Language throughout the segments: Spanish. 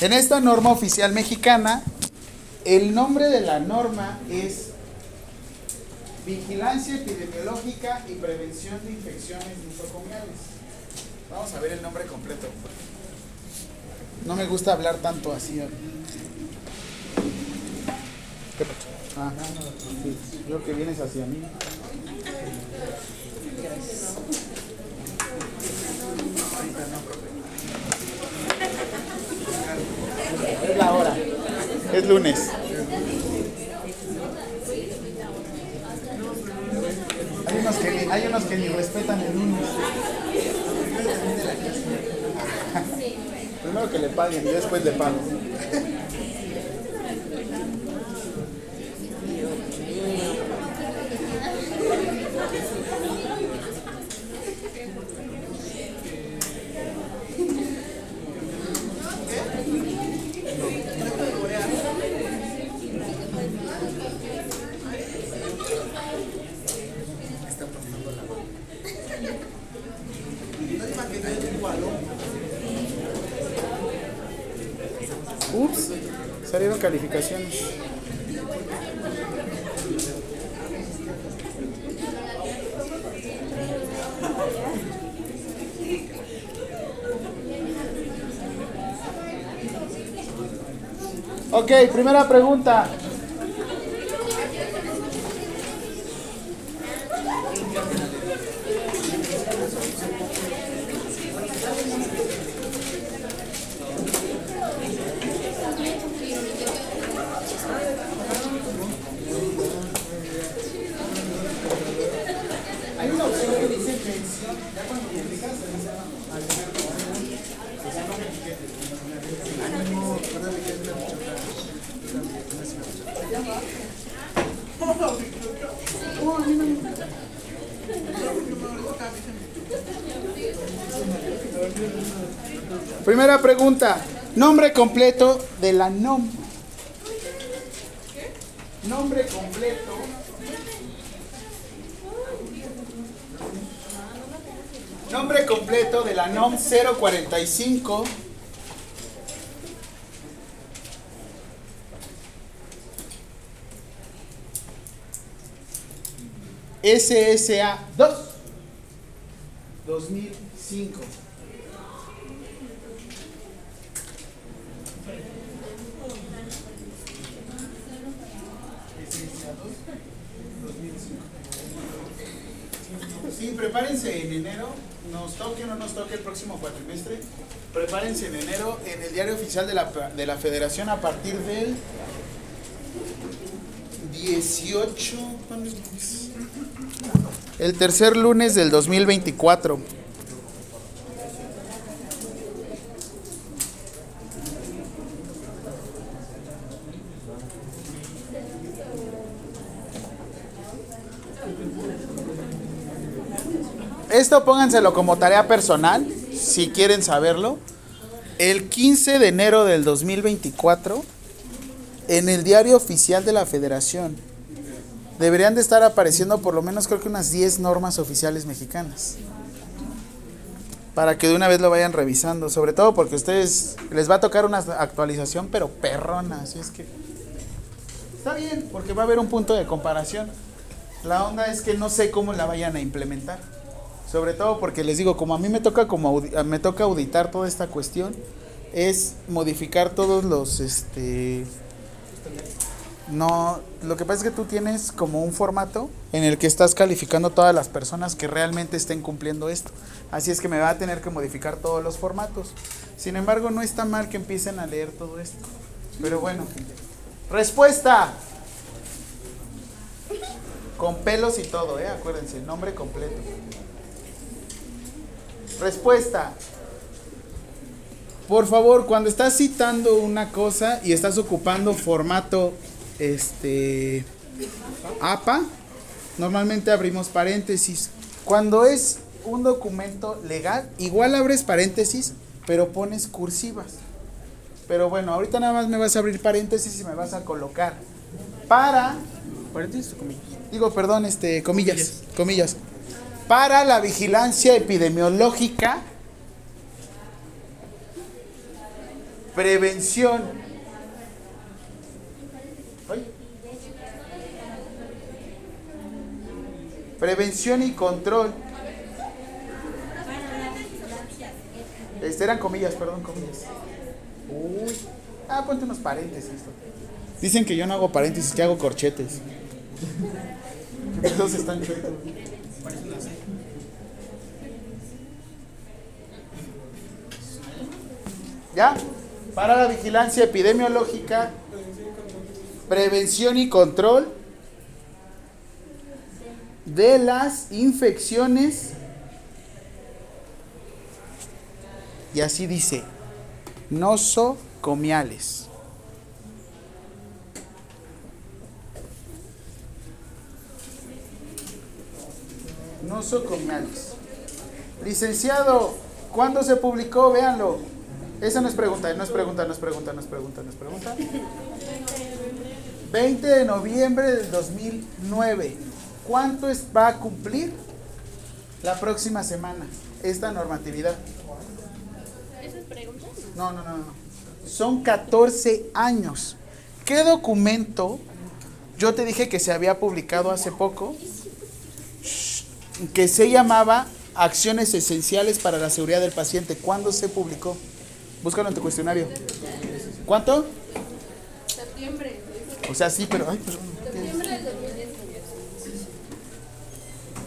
En esta norma oficial mexicana, el nombre de la norma es Vigilancia Epidemiológica y Prevención de Infecciones Nosocomiales. Vamos a ver el nombre completo. No me gusta hablar tanto así. ¿Qué? Ah, sí, creo que vienes hacia mí. Es la hora. Es lunes. Hay unos que ni, hay unos que ni respetan el lunes. Primero que le paguen y después le pago. salieron calificaciones. Ok, primera pregunta. Hay una opción que dice mención, ya cuando publicas, se dice al primer comentario, o sea, no me etiquetes. Pregunta. Nombre completo de la NOM. Nombre completo. Nombre completo de la NOM 045. SSA 2 2005. SSA 2 2005. Sí, prepárense en enero, nos toque o no nos toque el próximo cuatrimestre, prepárense en enero en el diario oficial de la, de la federación a partir del 18, ¿cuándo es? El tercer lunes del 2024. Esto pónganselo como tarea personal, si quieren saberlo. El 15 de enero del 2024, en el diario oficial de la federación, deberían de estar apareciendo por lo menos creo que unas 10 normas oficiales mexicanas. Para que de una vez lo vayan revisando, sobre todo porque a ustedes les va a tocar una actualización, pero perrona, así es que está bien, porque va a haber un punto de comparación. La onda es que no sé cómo la vayan a implementar. Sobre todo porque les digo, como a mí me toca como me toca auditar toda esta cuestión, es modificar todos los este no, lo que pasa es que tú tienes como un formato en el que estás calificando todas las personas que realmente estén cumpliendo esto. Así es que me va a tener que modificar todos los formatos. Sin embargo, no está mal que empiecen a leer todo esto. Pero bueno, respuesta. Con pelos y todo, ¿eh? Acuérdense, nombre completo. Respuesta. Por favor, cuando estás citando una cosa y estás ocupando formato este APA, normalmente abrimos paréntesis. Cuando es un documento legal, igual abres paréntesis, pero pones cursivas. Pero bueno, ahorita nada más me vas a abrir paréntesis y me vas a colocar para paréntesis o comillas. Digo, perdón, este comillas, comillas. Para la vigilancia epidemiológica prevención. Prevención y control. Este eran comillas, perdón, comillas. Uy. Ah, ponte unos paréntesis. Dicen que yo no hago paréntesis, que hago corchetes. Todos están chuecos. ¿Ya? Para la vigilancia epidemiológica, prevención y control de las infecciones. Y así dice, nosocomiales. Nosocomiales. Licenciado, ¿cuándo se publicó? Véanlo. Esa no es pregunta, no es pregunta, no es pregunta, no es pregunta, no es pregunta. 20 de noviembre del 2009. ¿Cuánto es, va a cumplir la próxima semana esta normatividad? ¿Esa es pregunta? No, no, no, no. Son 14 años. ¿Qué documento? Yo te dije que se había publicado hace poco, que se llamaba Acciones Esenciales para la Seguridad del Paciente. ¿Cuándo se publicó? Búscalo en tu cuestionario. ¿Cuánto? Septiembre. O sea, sí, pero... Ay,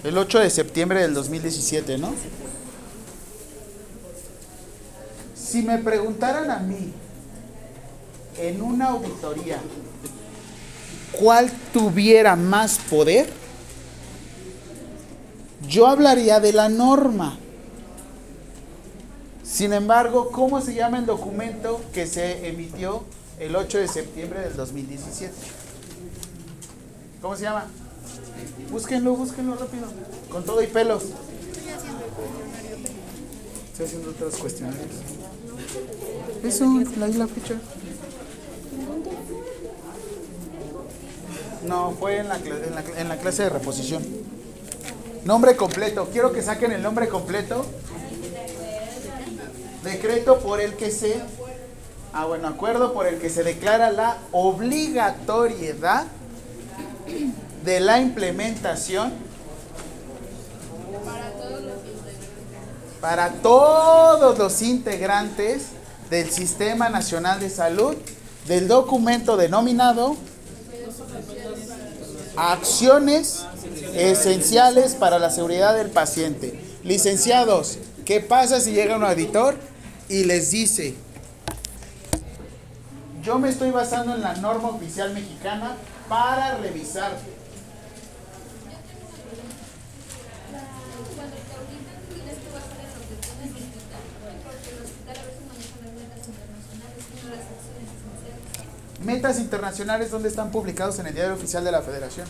El 8 de septiembre del 2017, ¿no? Si me preguntaran a mí en una auditoría cuál tuviera más poder, yo hablaría de la norma. Sin embargo, ¿cómo se llama el documento que se emitió el 8 de septiembre del 2017? ¿Cómo se llama? Búsquenlo, búsquenlo rápido. Con todo y pelos. Estoy haciendo otros cuestionarios. Eso, la isla fecha. No, fue en la, en, la, en la clase de reposición. Nombre completo. Quiero que saquen el nombre completo Decreto por el que se, ah bueno, acuerdo por el que se declara la obligatoriedad de la implementación para todos los integrantes del Sistema Nacional de Salud del documento denominado Acciones Esenciales para la Seguridad del Paciente. Licenciados, ¿qué pasa si llega un auditor y les dice, yo me estoy basando en la norma oficial mexicana para revisar. Metas internacionales, ¿dónde están publicados en el diario oficial de la Federación?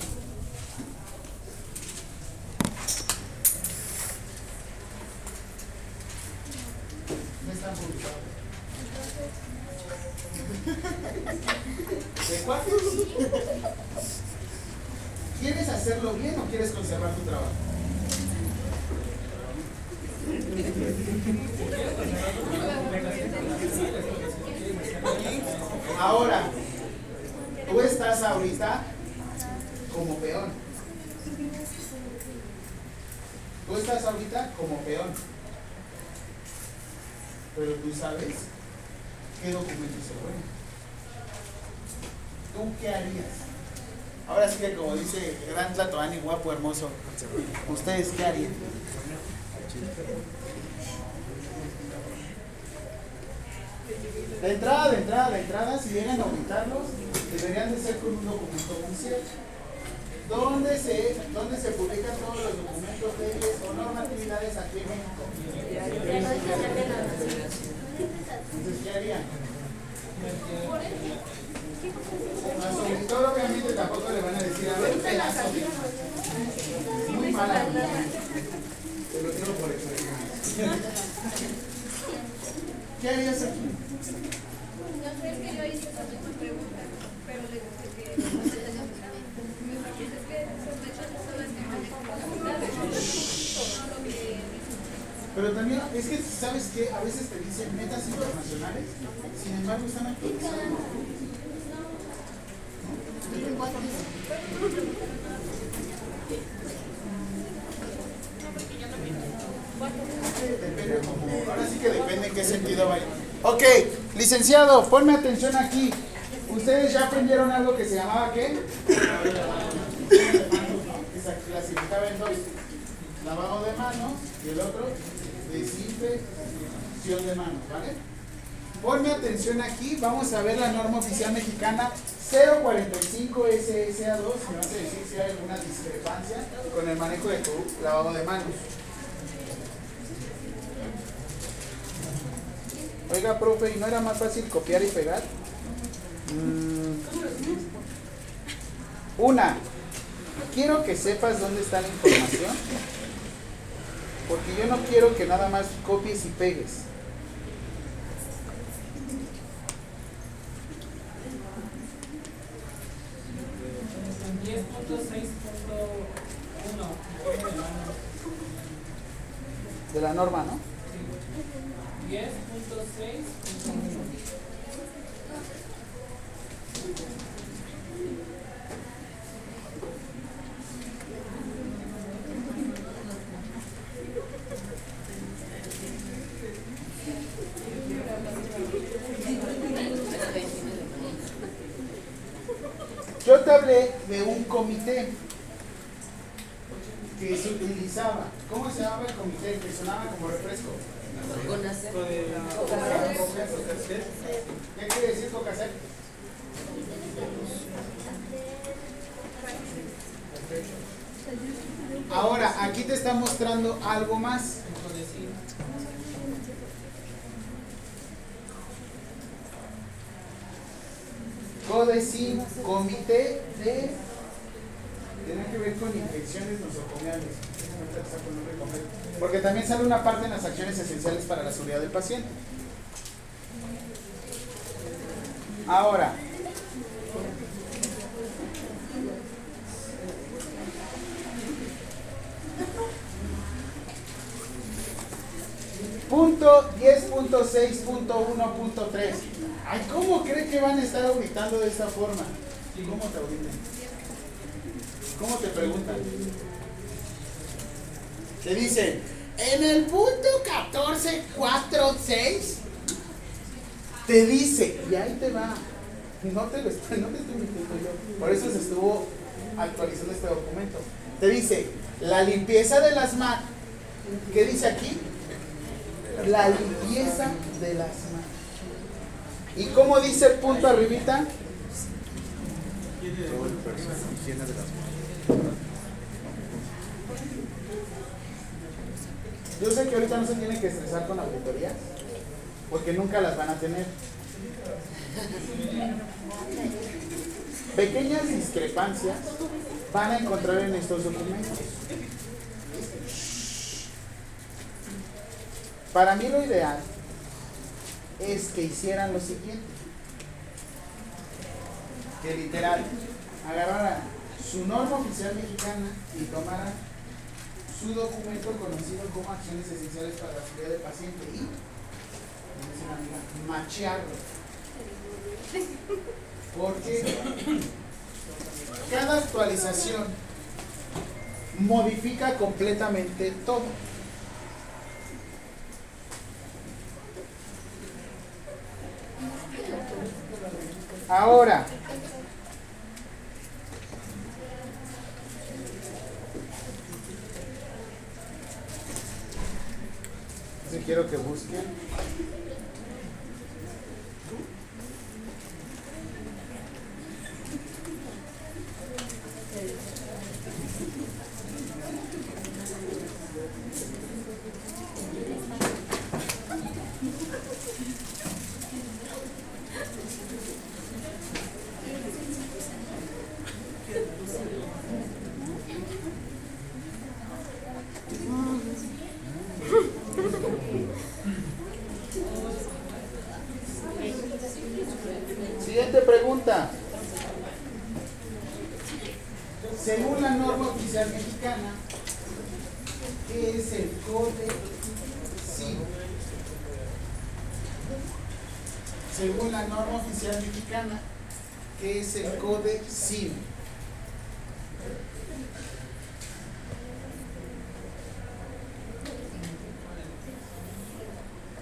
Ponme atención aquí. ¿Ustedes ya aprendieron algo que se llamaba qué? Que se clasificaba en dos. Lavado de manos y el otro desinfección de manos, ¿vale? Ponme atención aquí, vamos a ver la norma oficial mexicana 045 SSA2, me vas a decir si hay alguna discrepancia con el manejo de tu lavado de manos. Oiga, profe, ¿y no era más fácil copiar y pegar? Mm. Una, quiero que sepas dónde está la información, porque yo no quiero que nada más copies y pegues. De la norma, ¿no? 10.6. CODECIN, Comité de... Tiene que ver con infecciones nosocomiales. Porque también sale una parte en las acciones esenciales para la seguridad del paciente. Ahora, punto 10.6.1.3. Ay, ¿cómo cree que van a estar auditando de esta forma? ¿Cómo te auditan? ¿Cómo te preguntan? Te dicen, en el punto 14.4.6 te dice, y ahí te va. No te lo estoy, no te estoy mintiendo yo. Por eso se estuvo actualizando este documento. Te dice, la limpieza de las manos. ¿Qué dice aquí? La limpieza de las manos. ¿Y cómo dice el punto arribita? Yo sé que ahorita no se tienen que estresar con auditorías, porque nunca las van a tener. Pequeñas discrepancias van a encontrar en estos documentos. Para mí lo ideal es que hicieran lo siguiente. Que literal agarraran su norma oficial mexicana y tomaran su documento conocido como acciones esenciales para la seguridad del paciente y machearlo. Porque cada actualización modifica completamente todo. Ahora, si quiero que busquen. Siguiente pregunta. Según la norma oficial mexicana, ¿qué es el code CODECIN. Según la norma oficial mexicana, ¿qué es el CODECIN?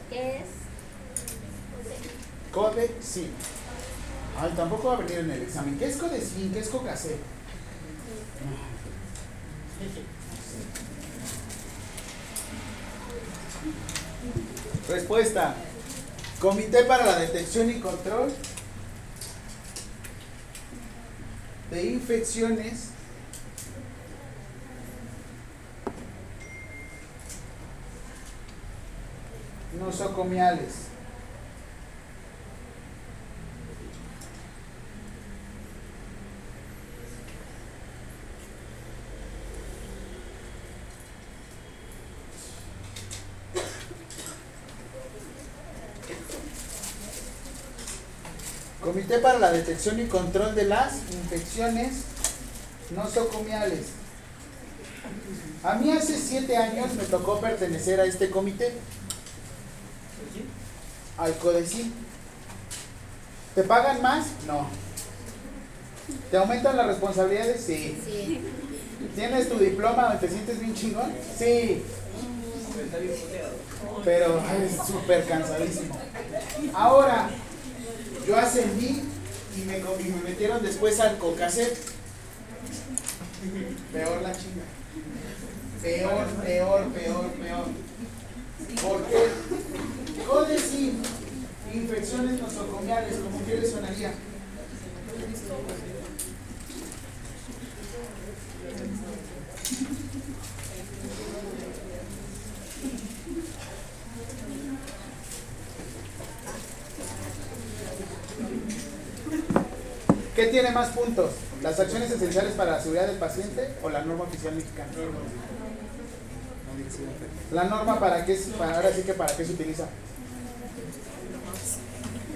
¿Qué es? CODECIN. Ay, tampoco va a venir en el examen. ¿Qué es CODECIN? ¿Qué es COCACE? Respuesta. Comité para la Detección y Control de Infecciones nosocomiales. Comité para la Detección y Control de las Infecciones Nosocomiales. A mí hace siete años me tocó pertenecer a este comité, al CODECIN. ¿Te pagan más? No. ¿Te aumentan las responsabilidades? Sí. Sí. ¿Tienes tu diploma donde te sientes bien chingón? Sí. Pero es súper cansadísimo. Ahora, yo ascendí y me, me metieron después al COCACET. Peor la chinga. Peor, peor, peor, peor. ¿Por qué? CODECIN, infecciones nosocomiales, como que le sonaría. ¿Qué tiene más puntos? ¿Las acciones esenciales para la seguridad del paciente o la norma oficial mexicana? La norma para qué, para, ahora sí que para qué se utiliza.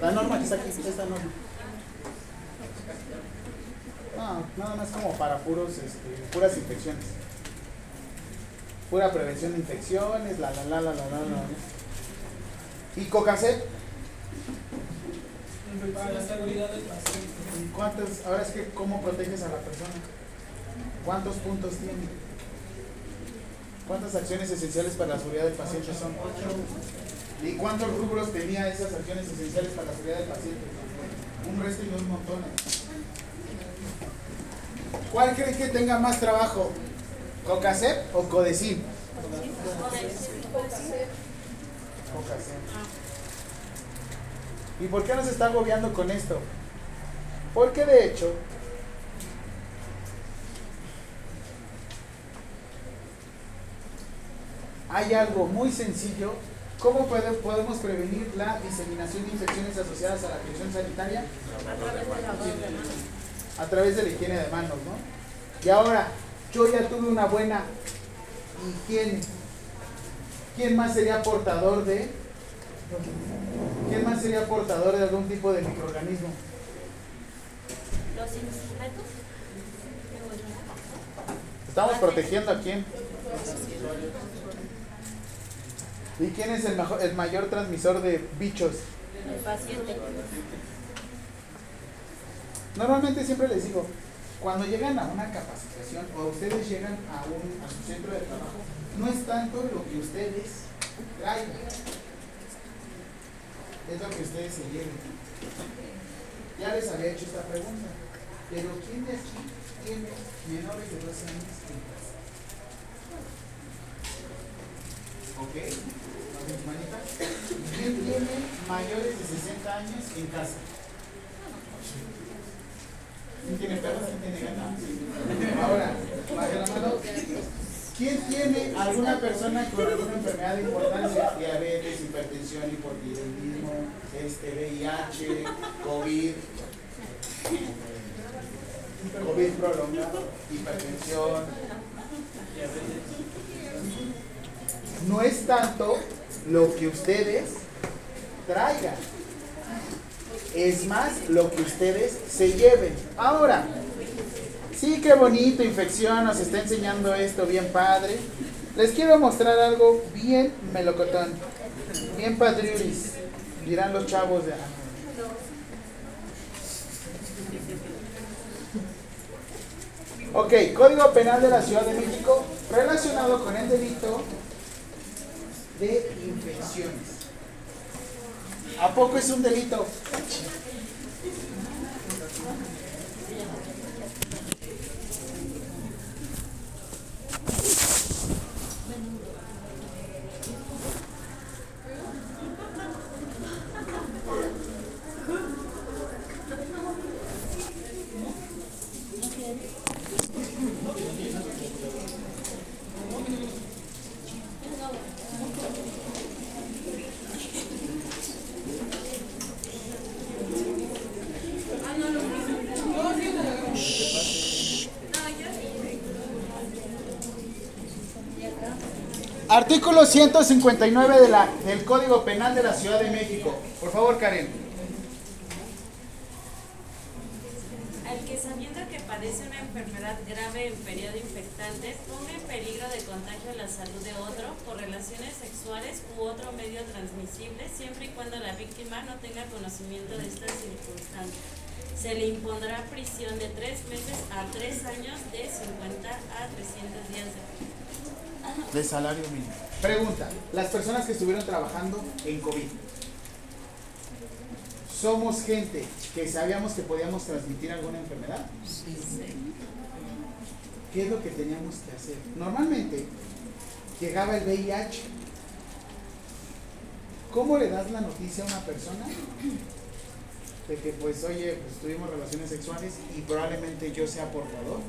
La norma que está aquí, esta norma. No, nada más como para puros, este, puras infecciones. Pura prevención de infecciones, la la la la la la la. ¿Y COCACET? Para la seguridad del paciente. ¿Y cuántos? Ahora es que, ¿cómo proteges a la persona? ¿Cuántos puntos tiene? ¿Cuántas acciones esenciales para la seguridad del paciente son? ¿Y cuántos rubros tenía esas acciones esenciales para la seguridad del paciente? Un resto y dos montones. ¿Cuál cree que tenga más trabajo? ¿Cocacep o Codecin? Cocacep. ¿Y por qué nos está agobiando con esto? Porque de hecho, hay algo muy sencillo. ¿Cómo podemos prevenir la diseminación de infecciones asociadas a la atención sanitaria? A través de la higiene de manos, ¿no? Y ahora, yo ya tuve una buena higiene. ¿Quién más sería portador de? ¿Quién más sería portador de algún tipo de microorganismo? Los instrumentos. Estamos protegiendo a quién? ¿Y quién es el, majo- el mayor transmisor de bichos? El paciente. Normalmente siempre les digo, cuando llegan a una capacitación o ustedes llegan a, un, a su centro de trabajo, no es tanto lo que ustedes traigan, es lo que ustedes se lleven. Ya les había hecho esta pregunta, pero ¿quién de aquí tiene menores de 12 años en casa? ¿Ok? ¿Quién tiene mayores de 60 años en casa? ¿Quién tiene perros? ¿Quién tiene ganado? Ahora, baje la mano. ¿Quién tiene alguna persona con alguna enfermedad de importancia? Diabetes, hipertensión, hipotiroidismo, este, VIH, COVID, COVID prolongado, hipertensión. No es tanto lo que ustedes traigan es más lo que ustedes se lleven. Ahora, sí, qué bonito, infección, nos está enseñando esto bien padre. Les quiero mostrar algo bien melocotón. Bien patriuris, dirán los chavos de... Ok, Código Penal de la Ciudad de México relacionado con el delito de infecciones. ¿A poco es un delito? Artículo 159 de la, del Código Penal de la Ciudad de México. Por favor, Karen. Al que sabiendo que padece una enfermedad grave en periodo infectante, ponga en peligro de contagio la salud de otro por relaciones sexuales u otro medio transmisible, siempre y cuando la víctima no tenga conocimiento de estas circunstancias. Se le impondrá prisión de tres meses a tres años de 50 a 300 días de de salario mínimo. Pregunta, las personas que estuvieron trabajando en COVID, ¿somos gente que sabíamos que podíamos transmitir alguna enfermedad? ¿Qué es lo que teníamos que hacer? Normalmente llegaba el VIH. ¿Cómo le das la noticia a una persona? De que pues oye, pues tuvimos relaciones sexuales y probablemente yo sea portador.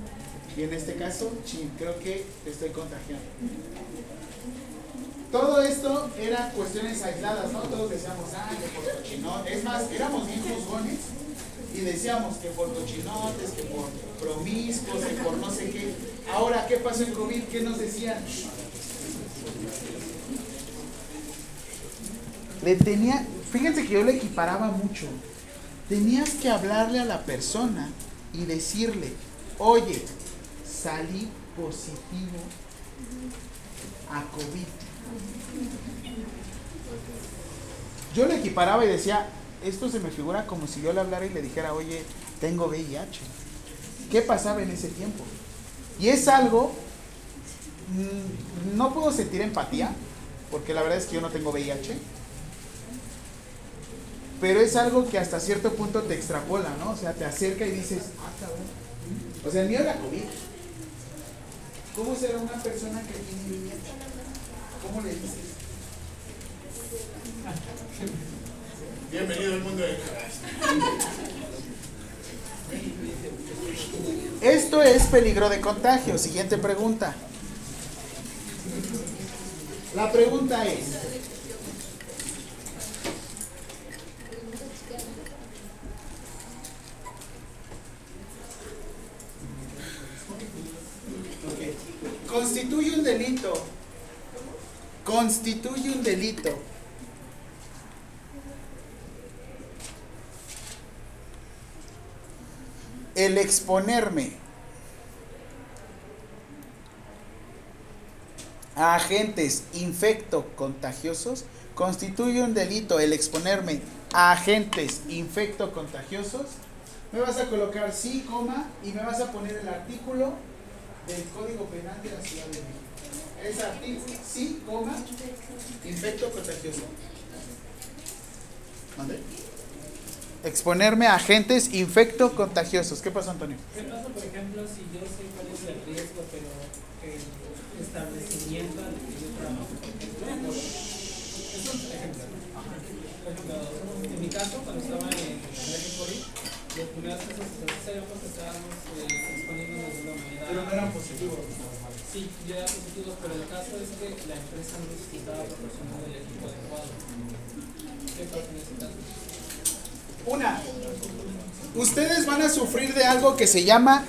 Y en este caso, sí, creo que estoy contagiando. Todo esto eran cuestiones aisladas, ¿no? Todos decíamos, ah, que por cochinotes. Es más, éramos bien juzgones y decíamos que por cochinotes, que por promiscuos, que por no sé qué. Ahora, ¿qué pasó en COVID? ¿Qué nos decían? Le tenía, fíjense que yo le equiparaba mucho. Tenías que hablarle a la persona y decirle, oye, salí positivo a COVID. Yo le equiparaba y decía, esto se me figura como si yo le hablara y le dijera, oye, tengo VIH. ¿Qué pasaba en ese tiempo? Y es algo, mm, no puedo sentir empatía, porque la verdad es que yo no tengo VIH, pero es algo que hasta cierto punto te extrapola, ¿no? O sea, te acerca y dices, ah, cabrón. O sea, el mío era COVID. ¿Cómo será una persona que tiene VIH? ¿Cómo le dices? Bienvenido al mundo de Esto es peligro de contagio. Siguiente pregunta. La pregunta es, constituye un delito, constituye un delito el exponerme a agentes infecto contagiosos constituye un delito el exponerme a agentes infecto contagiosos me vas a colocar sí, coma y me vas a poner el artículo del Código Penal de la Ciudad de México. Es artículo sí, coma, infecto contagioso. ¿Mande? Exponerme a agentes infecto contagiosos. ¿Qué pasa, Antonio? ¿Qué pasa, por ejemplo, si yo sé cuál es el riesgo, pero el establecimiento al que yo trabajo? No, Es un ejemplo. Por ejemplo, en mi caso, cuando estaba en el COVID, los primeros casos que sabíamos que estábamos eh, exponiéndonos de una manera. Pero no eran positivos. Sí, eran positivos, pero el caso es que la empresa no nos estaba proporcionando el equipo adecuado. ¿Qué pasa en? Una, ustedes van a sufrir de algo que se llama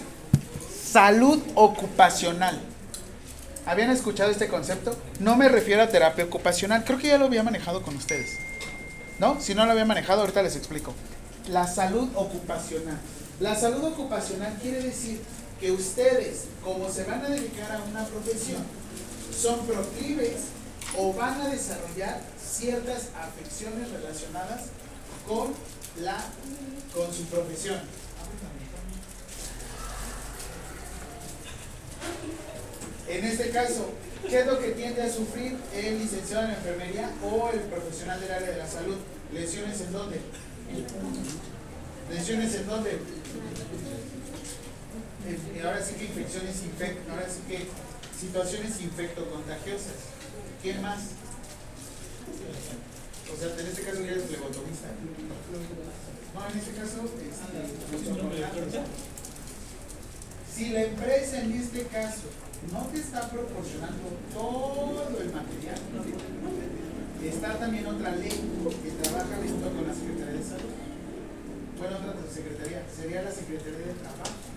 salud ocupacional. ¿Habían escuchado este concepto? No me refiero a terapia ocupacional, creo que ya lo había manejado con ustedes. ¿No? Si no lo había manejado, ahorita les explico. La salud ocupacional. La salud ocupacional quiere decir que ustedes, como se van a dedicar a una profesión, son proclives o van a desarrollar ciertas afecciones relacionadas con la con su profesión. En este caso, ¿qué es lo que tiende a sufrir el licenciado en enfermería o el profesional del área de la salud? ¿Lesiones en dónde? ¿Lesiones en dónde? Eh, Ahora sí que infecciones infect, ahora sí que situaciones infectocontagiosas. ¿Quién más? O sea, en este caso ya eres flebotomista. No, en este caso, este, si la empresa en este caso no te está proporcionando todo el material, está también otra ley que trabaja junto con la Secretaría de Salud. Bueno, otra secretaría, sería la Secretaría de Trabajo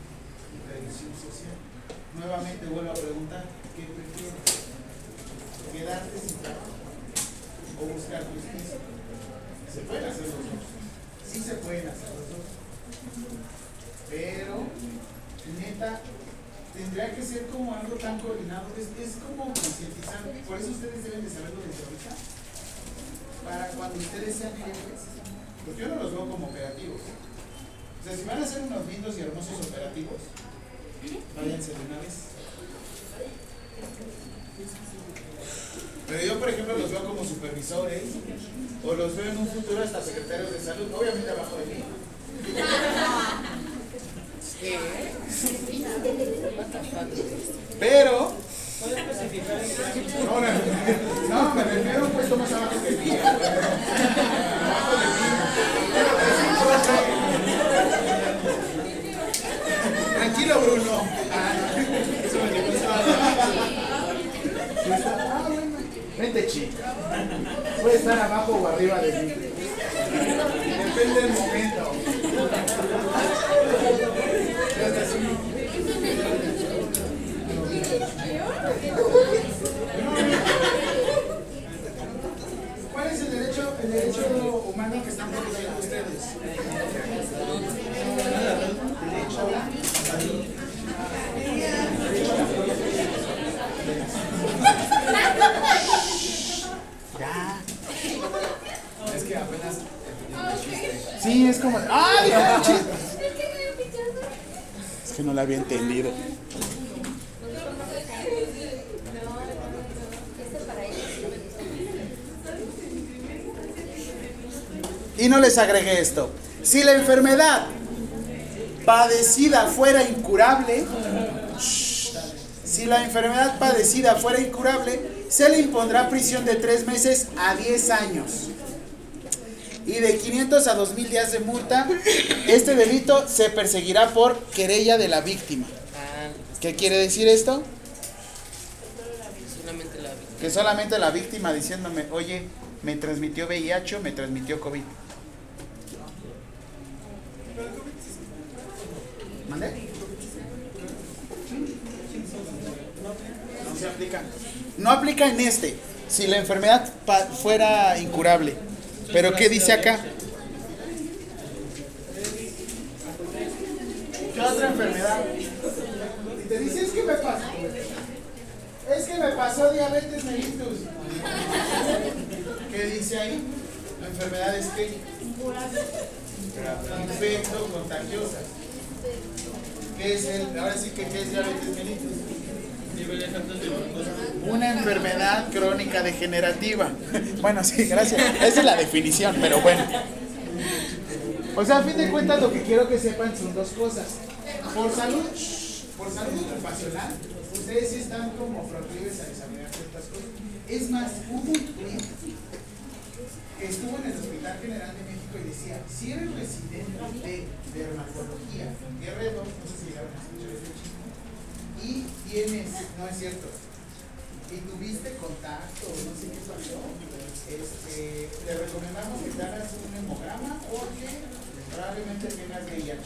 Social. Nuevamente vuelvo a preguntar, ¿qué prefieres? ¿Quedarte sin trabajo o buscar justicia? Se pueden hacer los dos. Sí se pueden hacer los dos. Pero, neta, tendría que ser como algo tan coordinado. Es, es como concientizar. Por eso ustedes deben de saberlo desde ahorita. Para cuando ustedes sean jefes, pues yo no los veo como operativos. O sea, si van a ser unos lindos y hermosos operativos, váyanse de una vez. Pero yo, por ejemplo, los veo como supervisores o los veo en un futuro hasta secretarios de salud, obviamente abajo de mí. Pero, ¿Puede especificar en qué no, no, no, me refiero a un puesto más abajo que mí. Tranquilo, Bruno. Ah, no. Eso me llegó Ah, bueno. Chica. Puede estar abajo o arriba de mí. Depende del momento. Ya está así. ¿Cuál es el derecho, el derecho humano que están protegiendo ustedes? Derecho a la salud. Ya. Es que apenas. Sí, es que no la había entendido. Y no les agregué esto. Si la enfermedad padecida fuera incurable, si la enfermedad padecida fuera incurable, se le impondrá prisión de 3 meses a 10 años y de 500 a 2000 días de multa. Este delito se perseguirá por querella de la víctima. Ah, ¿Qué quiere decir esto? solamente la vi. Que solamente la víctima diciéndome, oye, me transmitió VIH me transmitió COVID. ¿Mande? No se aplica. No aplica en este, si la enfermedad fuera incurable. Pero ¿qué dice acá? ¿Qué otra enfermedad? Y te dice, es que me pasó. Es que me pasó diabetes mellitus. ¿Qué dice ahí? La enfermedad es que infecto contagiosas. ¿Qué es el? Ahora sí que ¿qué es diabetes mellitus? Una enfermedad crónica degenerativa. Bueno, sí, gracias. Esa es la definición, pero bueno. O sea, a fin de cuentas lo que quiero que sepan son dos cosas. Por salud, por salud ocupacional, ustedes están como proclives a examinar ciertas cosas. Es más, hubo un cliente que estuvo en el Hospital General de México y decía, si eres residente de dermatología, R2, no sé si llegaron a escuchar ese chico, y tienes, no es cierto, y tuviste contacto, no sé qué pasó, este, te recomendamos que te hagas un hemograma porque probablemente tengas VIH.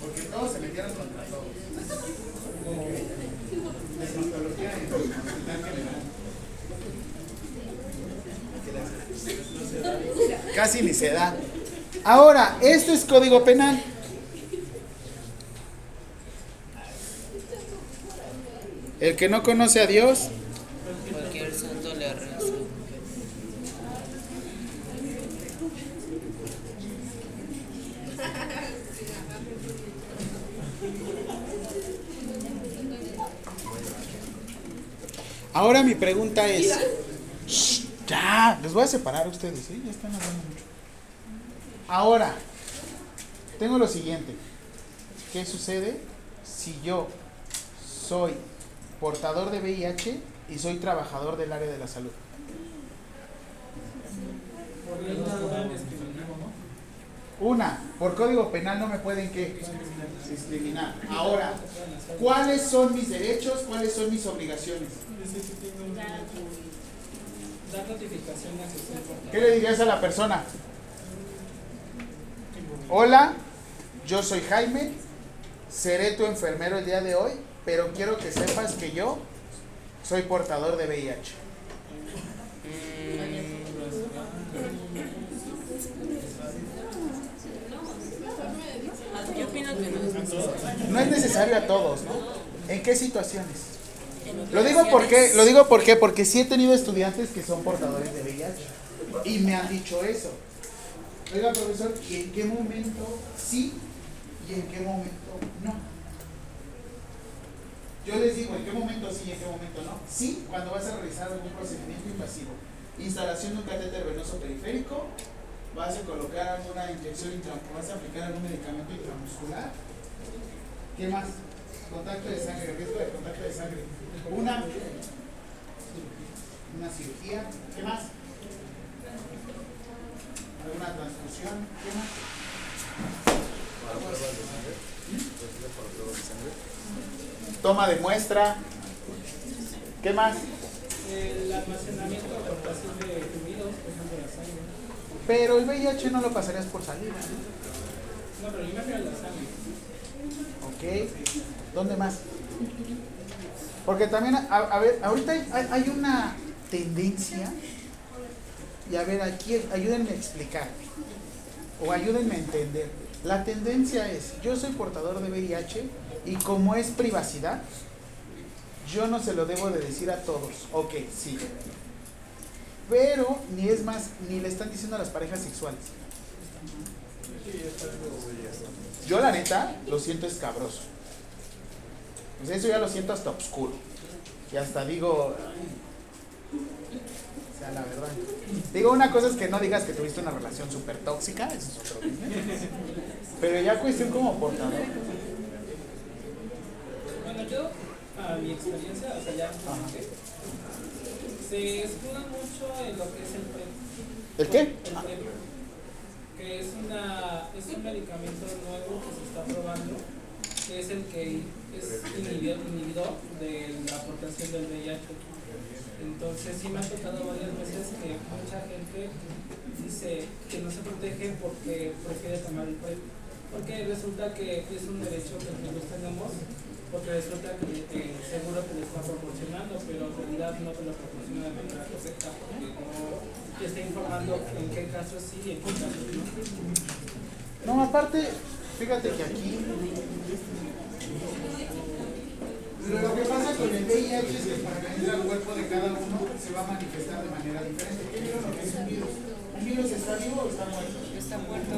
Porque todos se metieron contra todos. En el hospital general. Casi ni se da. Ahora, esto es código penal. El que no conoce a Dios, Cualquier santo le reza. ahora mi pregunta es... Shh, ya, les voy a separar a ustedes, ¿eh? Ya están hablando mucho. Ahora, tengo lo siguiente. ¿Qué sucede si yo soy portador de VIH y soy trabajador del área de la salud? Una, por código penal no me pueden ¿qué? discriminar. Ahora, ¿cuáles son mis derechos? ¿Cuáles son mis obligaciones? Que. ¿Qué le dirías a la persona? Hola, yo soy Jaime, seré tu enfermero el día de hoy, pero quiero que sepas que yo soy portador de VIH. No es necesario. A todos, ¿no? ¿En qué situaciones? Lo digo porque, lo digo porque, porque sí he tenido estudiantes que son portadores de VIH y me han dicho eso. Oiga, profesor, ¿y en qué momento sí y en qué momento no? Yo les digo, ¿en qué momento sí y en qué momento no? Sí, cuando vas a realizar algún procedimiento invasivo. Instalación de un catéter venoso periférico, vas a colocar alguna inyección intramuscular, vas a aplicar algún medicamento intramuscular. ¿Qué más? Contacto de sangre, riesgo de contacto de sangre. Una, una cirugía. ¿Qué más? ¿Alguna transfusión? ¿Qué más? Toma de muestra. ¿Qué más? El almacenamiento o aportación de fluidos, por ejemplo, la sangre. Pero el VIH no lo pasarías por salida, No, pero yo me refiero a la sangre. Ok. ¿Dónde más? Porque también, a, a ver, ahorita hay- hay una tendencia, y a ver, aquí ayúdenme a explicar, o ayúdenme a entender. La tendencia es, yo soy portador de VIH y como es privacidad, yo no se lo debo de decir a todos. Ok, sí. Pero ni es más, ni le están diciendo a las parejas sexuales. Yo la neta lo siento escabroso. Sea, eso ya lo siento hasta oscuro. Y hasta digo, sea, la verdad. Digo, una cosa es que no digas que tuviste una relación súper tóxica, eso es otro. Pero ya cuestión como portador. Bueno, yo, a mi experiencia, o sea, ya se escuda mucho en lo que es el PrEP. ¿El qué? El PrEP, que es, una, es un medicamento nuevo que se está probando, que es el que es inhibidor, inhibidor de la aportación del VIH. Entonces sí me ha tocado varias veces que mucha gente dice que no se protege porque prefiere tomar el PrEP. Porque resulta que es un derecho que nosotros tenemos, porque resulta que seguro te lo está proporcionando, pero en realidad no te lo proporciona de manera correcta, porque no te está informando en qué casos sí y en qué casos no. No, aparte, fíjate que aquí. Lo que pasa con el VIH es que para que entre al cuerpo de cada uno se va a manifestar de manera diferente. ¿Qué vieron lo que es un virus? ¿Un virus está vivo o está muerto? Está muerto.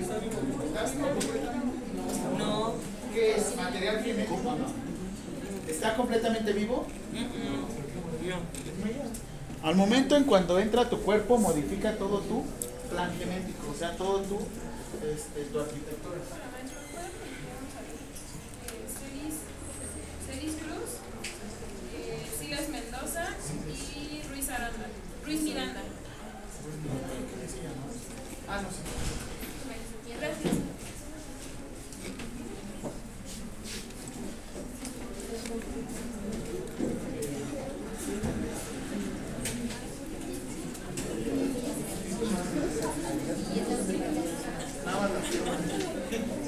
¿Está vivo? ¿Está vivo completamente? No. ¿Qué es? ¿Material genético? No. ¿Está completamente vivo? No. Al momento en cuando entra a tu cuerpo, modifica todo tu plan genético, o sea, todo tu, este, tu arquitectura. Celis, Celis Cruz, eh, Silas Mendoza y Ruiz Aranda. Ruiz Miranda. Ah, no sé. Gracias.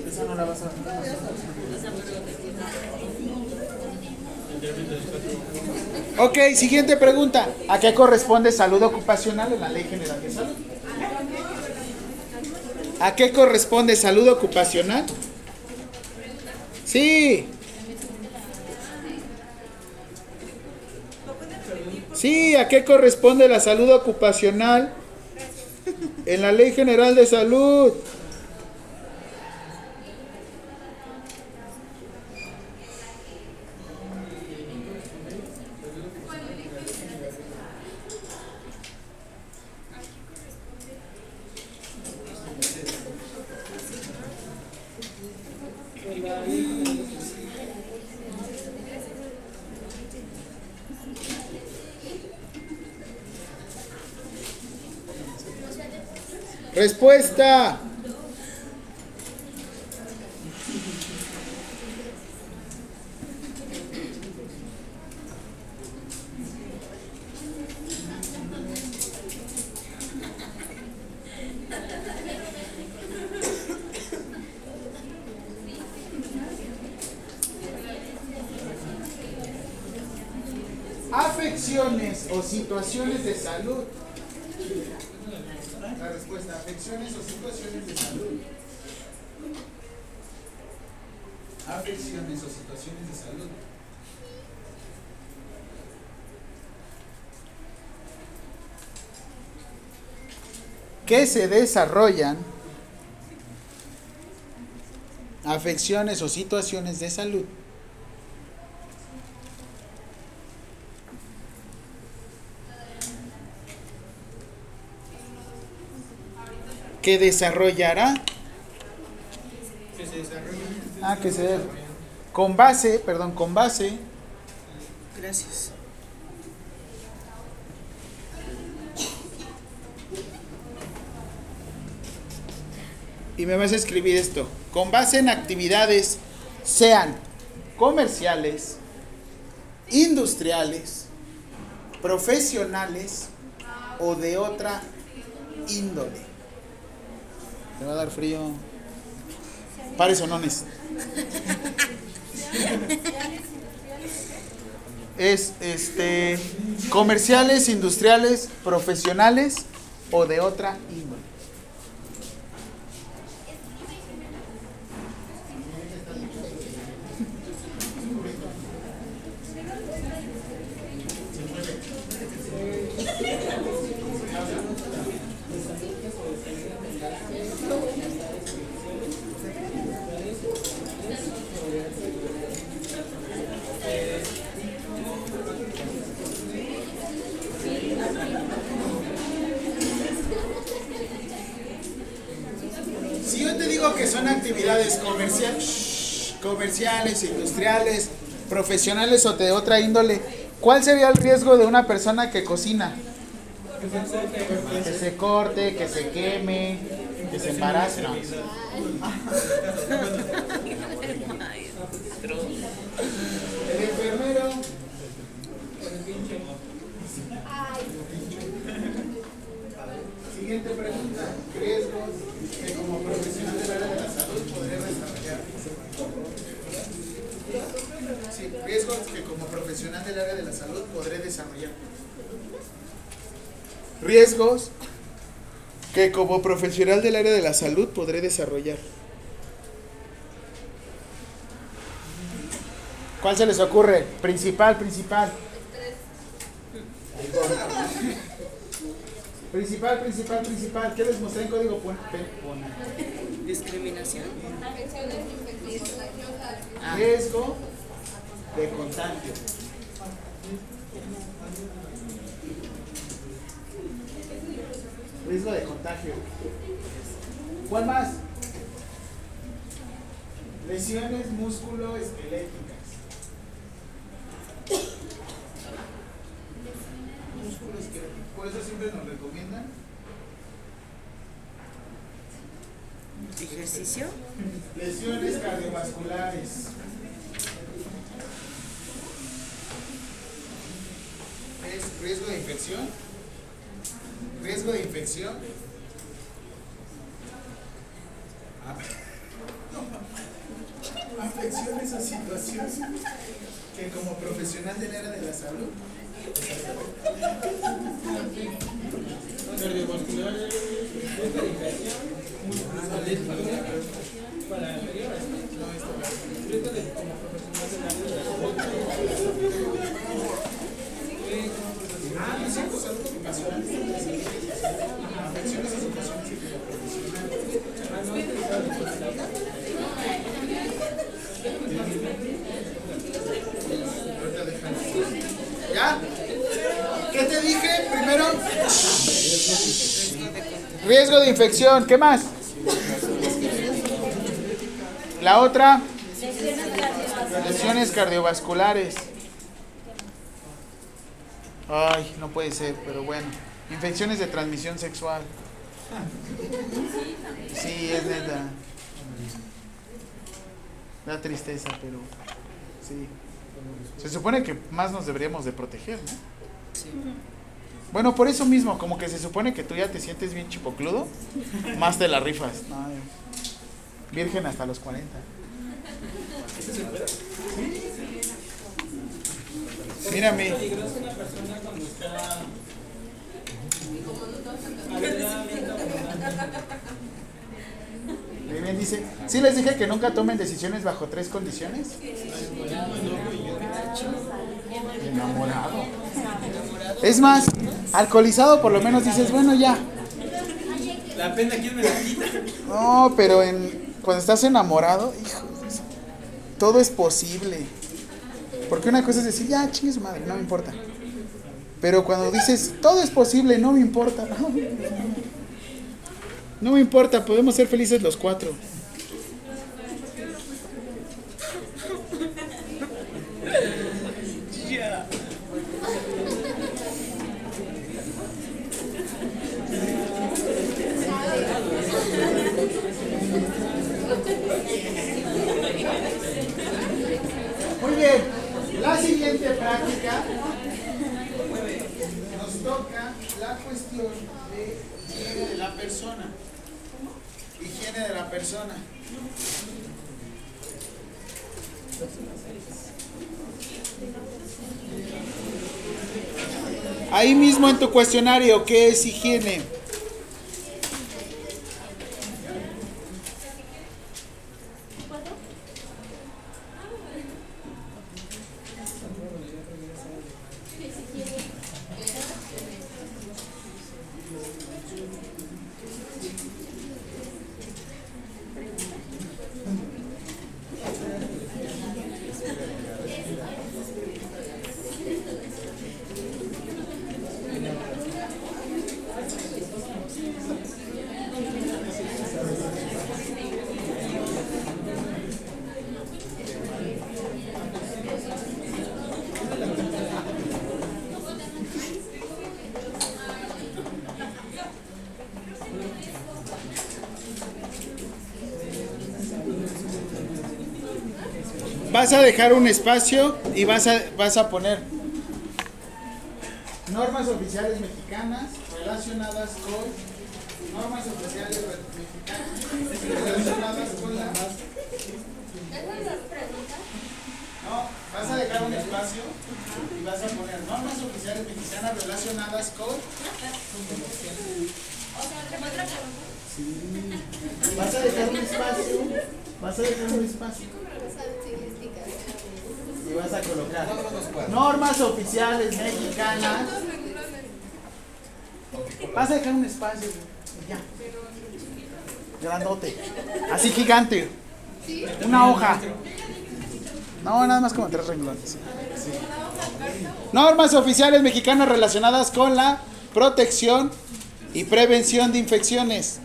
Esa no la vas a Ok, siguiente pregunta. ¿A qué corresponde salud ocupacional en la Ley General de Salud? ¿A qué corresponde salud ocupacional? Sí. Sí, ¿a qué corresponde la salud ocupacional? En la Ley General de Salud. Respuesta. Afecciones o situaciones de salud. Respuesta, afecciones o situaciones de salud. Afecciones o situaciones de salud. Que se desarrollan afecciones o situaciones de salud. Que desarrollará Que se desarrolle. ah que se con base perdón con base Gracias. y me vas a escribir esto con base en actividades sean comerciales industriales profesionales o de otra índole me va a dar frío. Pares sonones. Es este comerciales, industriales, profesionales o de otra índole. Si yo te digo que son actividades comerciales, comerciales, industriales, profesionales o de otra índole, ¿cuál sería el riesgo de una persona que cocina? Que se corte, que se queme, que se embarace. No. El enfermero. Siguiente pregunta. Riesgos que como profesional del área de la salud podría desarrollar. Sí, riesgos que como profesional del área de la salud podré desarrollar. Riesgos que como profesional del área de la salud podré desarrollar. ¿Cuál se les ocurre? Principal, principal. Principal, principal, principal. ¿Qué les mostré en código Pon- Discriminación. Riesgo de contagio. Riesgo de contagio. ¿Cuál más? Lesiones musculoesqueléticas. Musculoesqueléticas. Por eso siempre nos recomiendan Ejercicio. lesiones cardiovasculares. Es riesgo de infección. Riesgo de infección. Ah. Afecciones o situaciones que como profesional del área de la salud Cardiovasculares, riesgo de infección, para anteriores. Riesgo de como profesional del área de la salud. Riesgo de infección, ¿qué más? La otra, lesiones cardiovasculares. Ay, no puede ser, pero bueno. Infecciones de transmisión sexual. Sí, es neta. Da tristeza, pero sí. Se supone que más nos deberíamos de proteger, ¿no? Sí. Bueno, por eso mismo, como que se supone que tú ya te sientes bien chipocludo, más te la rifas. No, virgen hasta los 40. Mírame. peligroso una persona cuando está. Alteradamente hormonal. Muy bien, dice. Sí les dije que nunca tomen decisiones bajo tres condiciones. Enamorado. Es más, alcoholizado por lo menos dices, bueno ya. La pena, ¿quién me la quita? No, pero en, cuando estás enamorado, hijo, todo es posible. Porque una cosa es decir, ya, chingue su madre, no me importa. Pero cuando dices, todo es posible, no me importa. No me importa, podemos ser felices los cuatro. Muy bien, la siguiente práctica nos toca la cuestión de higiene de la persona. Higiene de la persona. Ahí mismo en tu cuestionario, ¿qué es higiene? Vas a dejar un espacio y vas a, vas a poner normas oficiales mexicanas relacionadas con normas oficiales mexicanas relacionadas con la no vas a dejar un espacio y vas a poner normas oficiales mexicanas relacionadas con Sí. vas a dejar un espacio vas a dejar un espacio colocar normas oficiales mexicanas. Vas a dejar un espacio ya. Grandote. Así gigante. Una hoja. No, nada más como tres renglones. Sí. Normas oficiales mexicanas relacionadas con la protección y prevención de infecciones.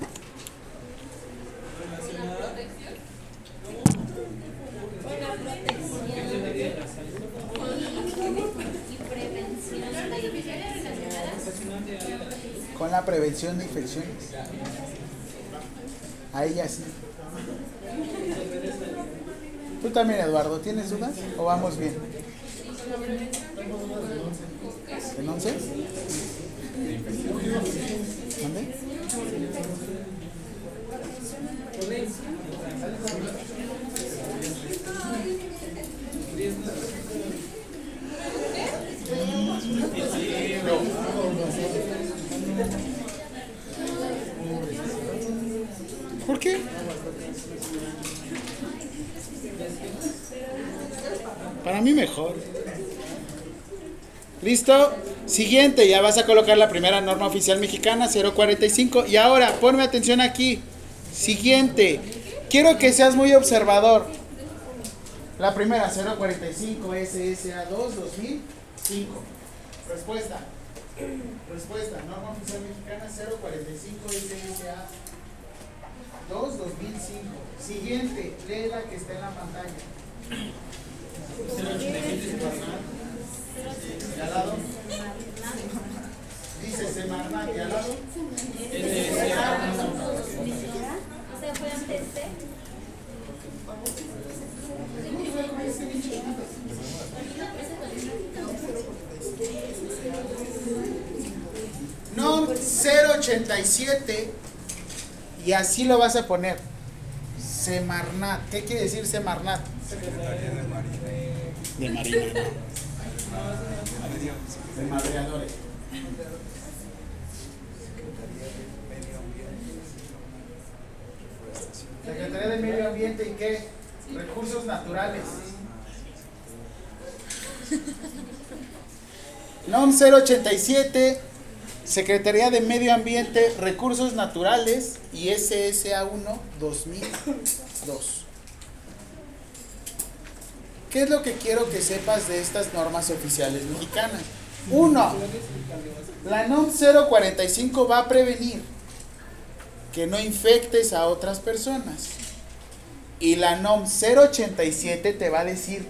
Con la prevención de infecciones. A ella sí. Tú también, Eduardo, ¿tienes dudas? ¿O vamos bien? ¿En once? ¿Dónde? ¿Listo? Siguiente, ya vas a colocar la primera norma oficial mexicana 045. Y ahora, ponme atención aquí. Siguiente. Quiero que seas muy observador. La primera, 045 SSA2 2005. Respuesta. Respuesta, norma oficial mexicana 045 SSA 2 2005. Siguiente, lee la que está en la pantalla. ¿Y al lado? Dice Semarnat, ¿y al lado? O sea, fue antes de. NOM 087 y así lo vas a poner. Semarnat. ¿Qué quiere decir Semarnat? De Marina. De madreadores. Secretaría de Medio Ambiente y qué? Recursos naturales. NOM 087, Secretaría de Medio Ambiente, Recursos Naturales y SSA 1 2002. ¿Qué es lo que quiero que sepas de estas normas oficiales mexicanas? Uno, la NOM 045 va a prevenir que no infectes a otras personas. Y la NOM 087 te va a decir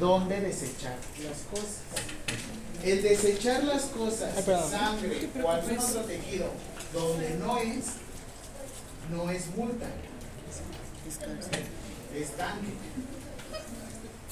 dónde desechar las cosas. El desechar las cosas, sangre o algún otro tejido donde no es, no es multa. Estanque. Estanque.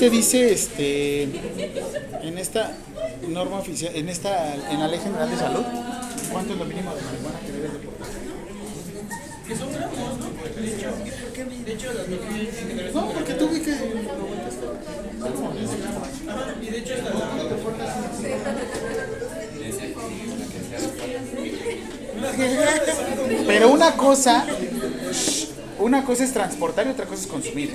te dice este en esta norma oficial, en esta en la Ley General de Salud, ¿cuánto es lo mínimo de marihuana que debes de portar? Que son gramos, ¿no? De hecho, de hecho las No, porque tú vi que y de hecho la... pero una cosa una cosa es transportar y otra cosa es consumir.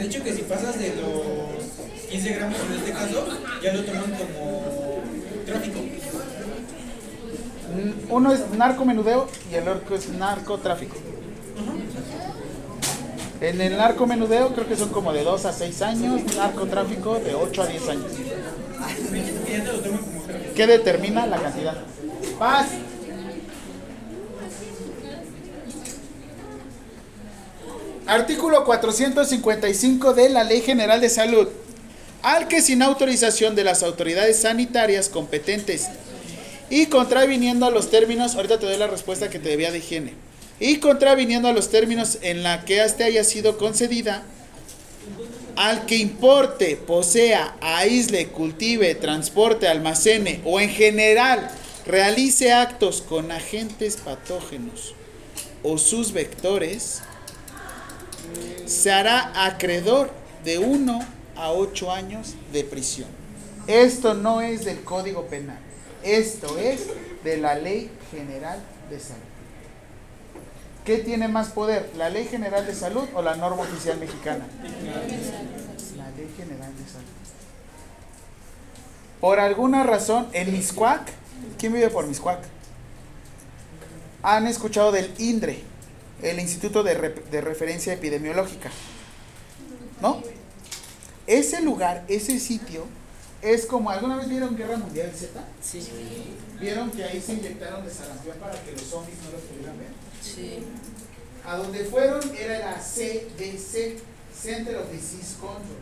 De hecho que si pasas de los 15 gramos en este caso, ya lo toman como tráfico. Mm, Uno es narcomenudeo y el otro es narcotráfico. En el narcomenudeo creo que son como de 2 a 6 años, narcotráfico de 8 a 10 años. Tráfico. ¿Qué determina la cantidad? Paz. Artículo 455 de la Ley General de Salud. Al que sin autorización de las autoridades sanitarias competentes y contraviniendo a los términos, ahorita te doy la respuesta que te debía de higiene, y contraviniendo a los términos en la que éste haya sido concedida, al que importe, posea, aísle, cultive, transporte, almacene o en general realice actos con agentes patógenos o sus vectores, se hará acreedor de 1 a 8 años de prisión. Esto no es del Código Penal, esto es de la Ley General de Salud. ¿Qué tiene más poder, la Ley General de Salud o la norma oficial mexicana? La Ley General de Salud. Por alguna razón, en Miscuac, ¿quién vive por Miscuac? Han escuchado del INDRE, el Instituto de, Re- de Referencia Epidemiológica. ¿No? Ese lugar, ese sitio, es como, ¿alguna vez vieron Guerra Mundial Z? Sí, ¿Vieron que ahí se inyectaron de sarampión para que los zombies no los pudieran ver? sí. A donde fueron era la CDC, Center of Disease Control.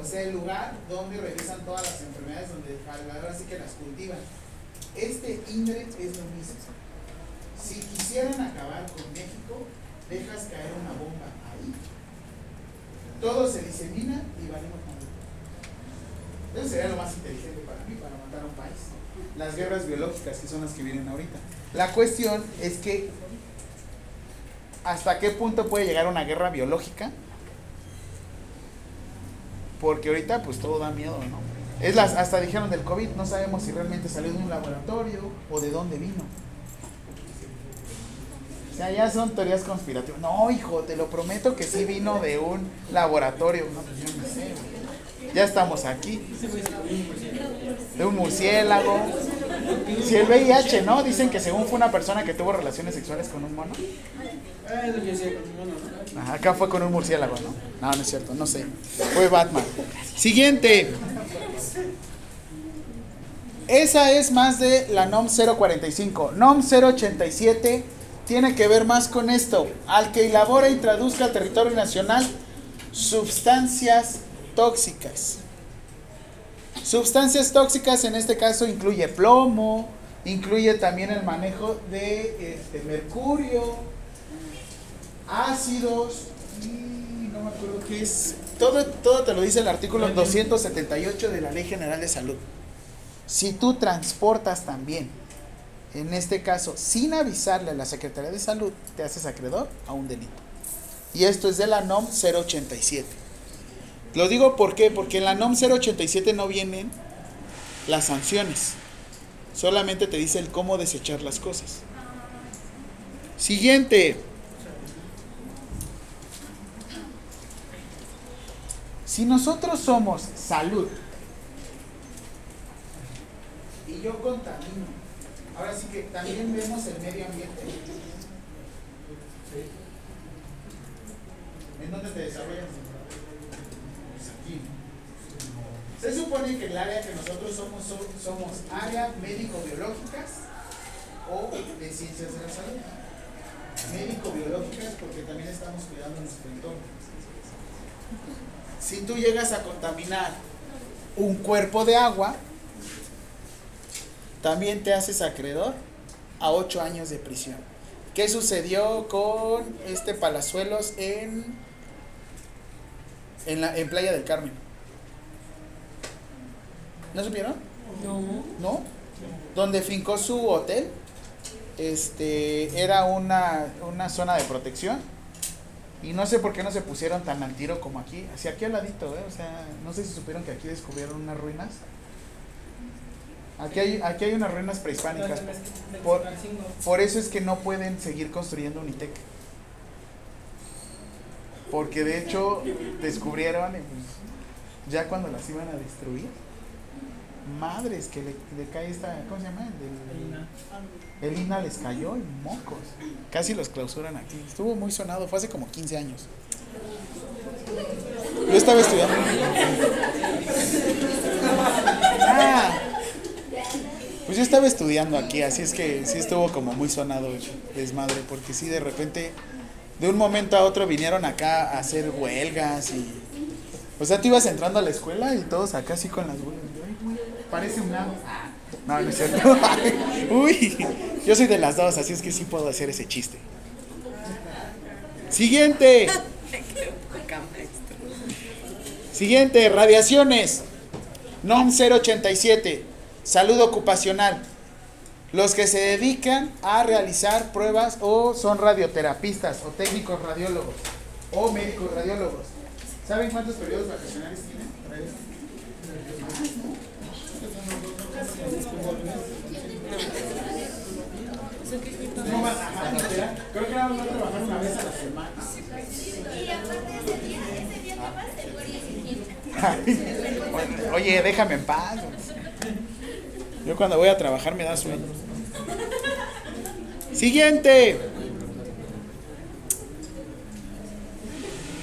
O sea, el lugar donde revisan todas las enfermedades, donde ahora sí que las cultivan. Este INDRE es lo mismo. Si quisieran acabar con México, dejas caer una bomba ahí todo se disemina y valimos madre. Eso sería lo más inteligente para mí, para matar a un país. Las guerras biológicas, que son las que vienen ahorita. La cuestión es que hasta qué punto puede llegar una guerra biológica. Porque ahorita pues todo da miedo, ¿no? Es las, hasta dijeron del COVID, no sabemos si realmente salió de un laboratorio o de dónde vino. Sea, ya son teorías conspirativas. No, hijo, te lo prometo que sí vino de un laboratorio. Pues. Ya estamos aquí. De un murciélago. Si el VIH, ¿no? Dicen que según fue una persona que tuvo relaciones sexuales con un mono. Ajá, acá fue con un murciélago, ¿no? No, no es cierto, no sé. Fue Batman. Siguiente. Esa es más de la NOM 045. NOM 087 tiene que ver más con esto. Al que elabora e introduzca al territorio nacional sustancias tóxicas. Sustancias tóxicas en este caso incluye plomo, incluye también el manejo de este, mercurio, ácidos y no me acuerdo qué es. Todo, todo te lo dice el artículo 278 de la Ley General de Salud. Si tú transportas también, en este caso, sin avisarle a la Secretaría de Salud, te haces acreedor a un delito. Y esto es de la NOM 087. Lo digo ¿por qué? porque en la NOM 087 no vienen las sanciones. Solamente te dice el cómo desechar las cosas. Siguiente. Si nosotros somos salud y yo contamino, ahora sí que también vemos el medio ambiente. ¿En dónde te desarrollas? Pues aquí. Se supone que el área que nosotros somos so- somos área médico-biológicas o de ciencias de la salud. Médico-biológicas porque también estamos cuidando nuestro entorno. Si tú llegas a contaminar un cuerpo de agua, también te haces acreedor a ocho años de prisión. ¿Qué sucedió con este Palazuelos en, en, la, en Playa del Carmen? ¿No supieron? No. ¿No? Donde fincó su hotel, este, era una, una zona de protección. Y no sé por qué no se pusieron tan al tiro como aquí. Hacia aquí al ladito, ¿eh? O sea, no sé si supieron que aquí descubrieron unas ruinas. Aquí hay, aquí hay unas ruinas prehispánicas. Por, por eso es que no pueden seguir construyendo Unitec. Porque de hecho descubrieron, y pues, ya cuando las iban a destruir, madres que le, le cae esta, ¿cómo se llama? El, el INA les cayó en mocos. Casi los clausuran aquí. Estuvo muy sonado, fue hace como 15 años. Yo estaba estudiando. Ah, pues yo estaba estudiando aquí, así es que sí estuvo como muy sonado el desmadre, porque sí de repente, de un momento a otro vinieron acá a hacer huelgas y... O sea, tú ibas entrando a la escuela y todos acá así con las huelgas. Parece un lado. No, no es cierto. Uy, yo soy de las dos, así es que sí puedo hacer ese chiste. Siguiente. Siguiente, radiaciones. NOM 087. Salud ocupacional. Los que se dedican a realizar pruebas o son radioterapistas o técnicos radiólogos o médicos radiólogos. ¿Saben cuántos periodos vacacionales tienen? No van a ¿verdad? Creo que vamos a trabajar una vez a la semana. Y aparte ese día, ese día te vas, te mueres sin quinta. Oye, déjame en paz. Yo cuando voy a trabajar me da sueño. Siguiente.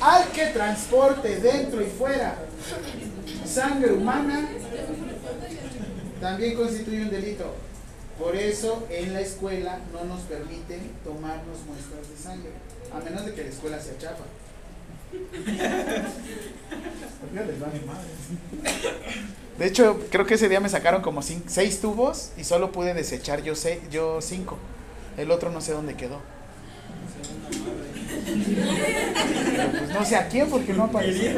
Al que transporte dentro y fuera sangre humana también constituye un delito. Por eso en la escuela no nos permiten tomarnos muestras de sangre, a menos de que la escuela sea chapa. De hecho, creo que ese día me sacaron como cin- seis tubos y solo pude desechar yo, se- yo cinco. El otro no sé dónde quedó. Pues no sé a quién porque no apareció.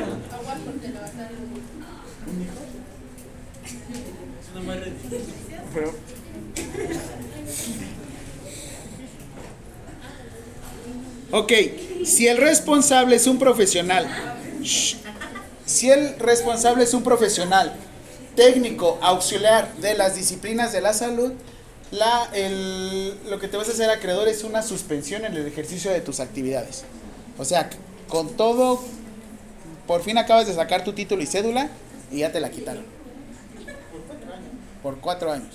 Pero- Ok, si el responsable es un profesional, si el responsable es un profesional técnico auxiliar de las disciplinas de la salud, la, el- lo que te vas a hacer acreedor es una suspensión en el ejercicio de tus actividades. O sea, con todo, por fin acabas de sacar tu título y cédula y ya te la quitaron. Por cuatro años.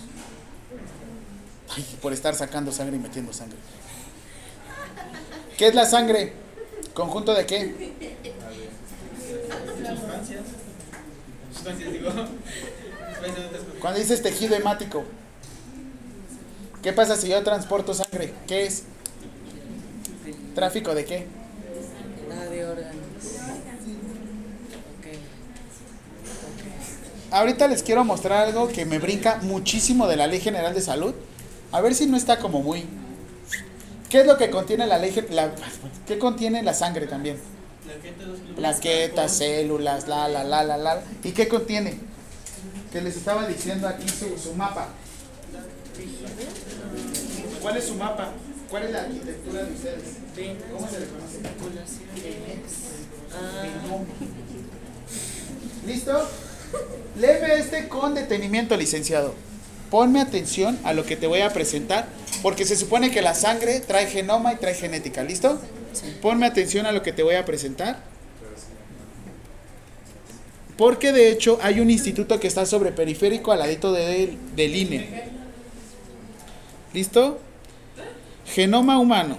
Ay, por estar sacando sangre y metiendo sangre. ¿Qué es la sangre? ¿Conjunto de qué? Cuando dices tejido hemático, ¿qué pasa si yo transporto sangre? ¿Qué es? ¿Tráfico de qué? De órganos. Ahorita les quiero mostrar algo que me brinca muchísimo de la Ley General de Salud. A ver si no está como muy... ¿Qué es lo que contiene la ley? La, ¿Qué contiene la sangre también? Plaquetas, células, la, la, la, la, la. ¿Y qué contiene? Que les estaba diciendo aquí su, su mapa. ¿Cuál es su mapa? ¿Cuál es la arquitectura de ustedes? ¿Cómo se le conoce? Genoma. ¿Listo? Léeme este con detenimiento, licenciado. Ponme atención a lo que te voy a presentar, porque se supone que la sangre trae genoma y trae genética. ¿Listo? Ponme atención a lo que te voy a presentar. Porque de hecho hay un instituto que está sobre periférico al ladito de- del INE. ¿Listo? Genoma humano.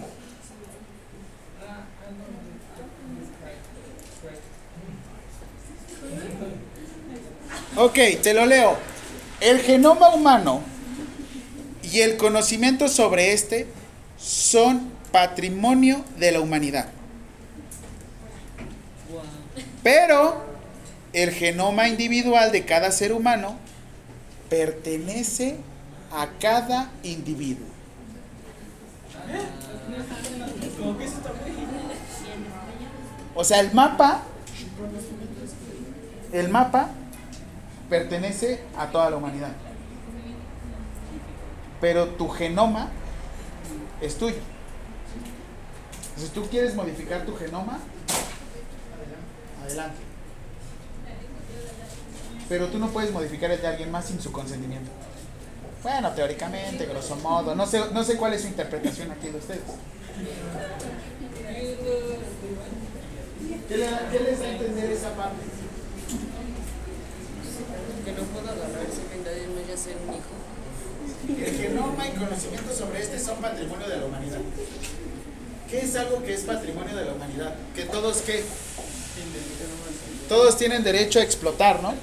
Ok, te lo leo. El genoma humano y el conocimiento sobre este son patrimonio de la humanidad. Pero el genoma individual de cada ser humano pertenece a cada individuo. O sea, el mapa, el mapa pertenece a toda la humanidad. Pero tu genoma es tuyo. Si tú quieres modificar tu genoma, adelante. Pero tú no puedes modificar el de alguien más sin su consentimiento. Bueno, teóricamente, grosso modo. No sé, no sé cuál es su interpretación aquí de ustedes. ¿Qué, le- qué les da a entender esa parte? Que no puedo agarrar secundaria y me voy a hacer un hijo. El genoma y conocimiento sobre este son patrimonio de la humanidad. ¿Qué es algo que es patrimonio de la humanidad? Que todos qué? Todos tienen derecho a explotar, ¿no?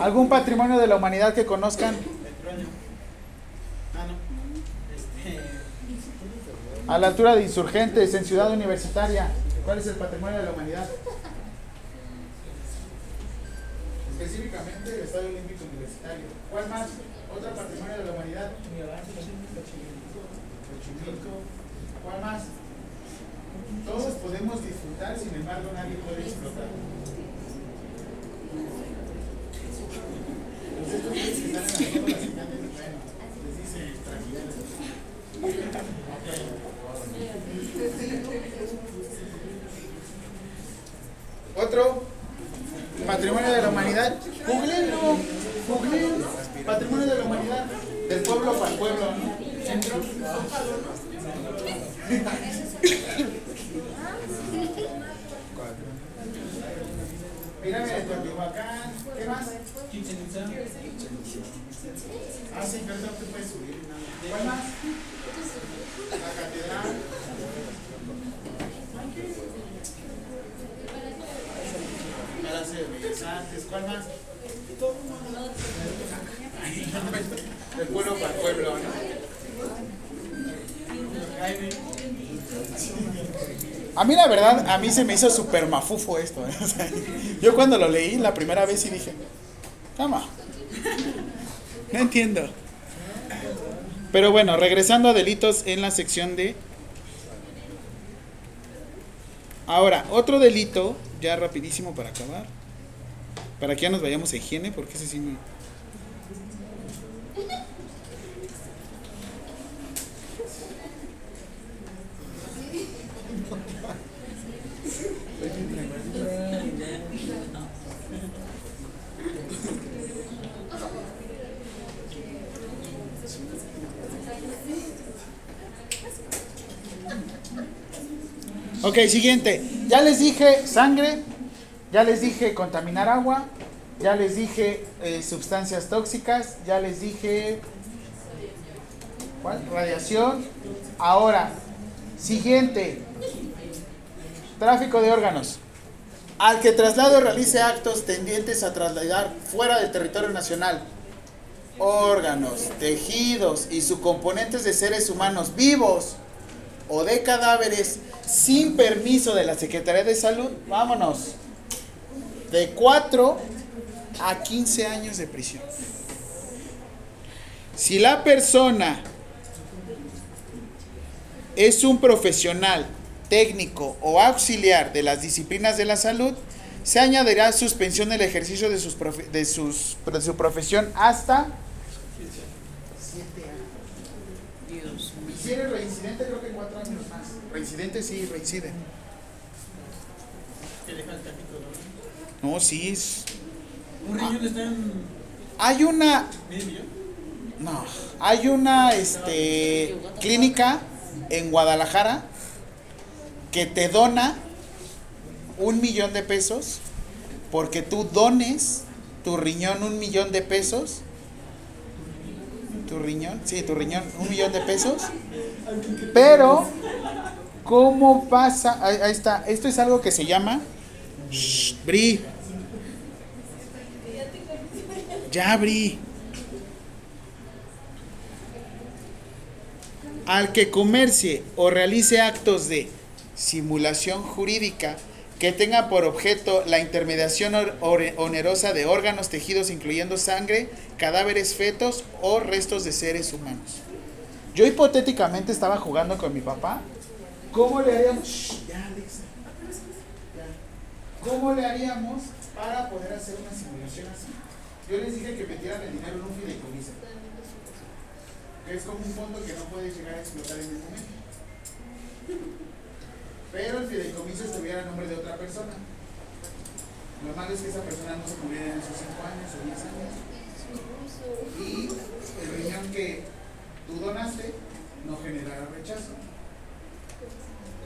¿Algún patrimonio de la humanidad que conozcan? Ah, no. Este. A la altura de insurgentes en Ciudad Universitaria. ¿Cuál es el patrimonio de la humanidad? Específicamente el Estadio Olímpico Universitario. ¿Cuál más? Otro patrimonio de la humanidad. Xochimilco. ¿Cuál más? Todos podemos disfrutar, sin embargo nadie puede explotar. Bueno, les dicen tranquilos. Otro patrimonio de la humanidad. Googleenlo. Patrimonio de la humanidad. Del pueblo para el pueblo. Pirámide de Teotihuacán. ¿Qué más? Chichen. Ah, sí, pero no te puedes subir. ¿Cuál más? La catedral. ¿Cuál más? Del pueblo para el pueblo. A mí la verdad, a mí se me hizo súper mafufo esto. ¿eh? Yo cuando lo leí la primera vez y dije, toma. No entiendo. Pero bueno, regresando a delitos en la sección de Ahora, otro delito, ya rapidísimo para acabar. Para que ya nos vayamos a higiene, porque ese sí me... Ok, siguiente. Ya les dije sangre, ya les dije contaminar agua, ya les dije eh, sustancias tóxicas, ya les dije ¿cuál? radiación. Ahora, siguiente. Tráfico de órganos. Al que traslade o realice actos tendientes a trasladar fuera del territorio nacional órganos, tejidos y subcomponentes de seres humanos vivos o de cadáveres sin permiso de la Secretaría de Salud, vámonos, de 4 a 15 años de prisión. Si la persona es un profesional, técnico o auxiliar de las disciplinas de la salud, se añadirá suspensión del ejercicio de, sus profe- de, sus, de su profesión hasta 7 años. Si eres reincidente, creo que 4 años más. Reincidente sí, reincide. Que deja el ¿no? No, sí. es- Un riñón está en Hay una. No, hay una este, clínica en Guadalajara que te dona un millón de pesos porque tú dones tu riñón un millón de pesos. Tu riñón, sí, tu riñón, un millón de pesos. Pero, ¿cómo pasa? Ahí, está, esto es algo que se llama... Bri. Ya, Bri. al que comercie o realice actos de simulación jurídica que tenga por objeto la intermediación onerosa de órganos, tejidos, incluyendo sangre, cadáveres, fetos o restos de seres humanos. Yo hipotéticamente estaba jugando con mi papá. ¿Cómo le haríamos? Ya, Alexa. ¿Cómo le haríamos para poder hacer una simulación así? Yo les dije que metieran el dinero en un fideicomiso es como un fondo que no puede llegar a explotar en el momento. Pero el fideicomiso estuviera a nombre de otra persona. Lo malo es que esa persona no se muriera en esos 5 años o 10 años. Y el riñón que tú donaste no generará rechazo.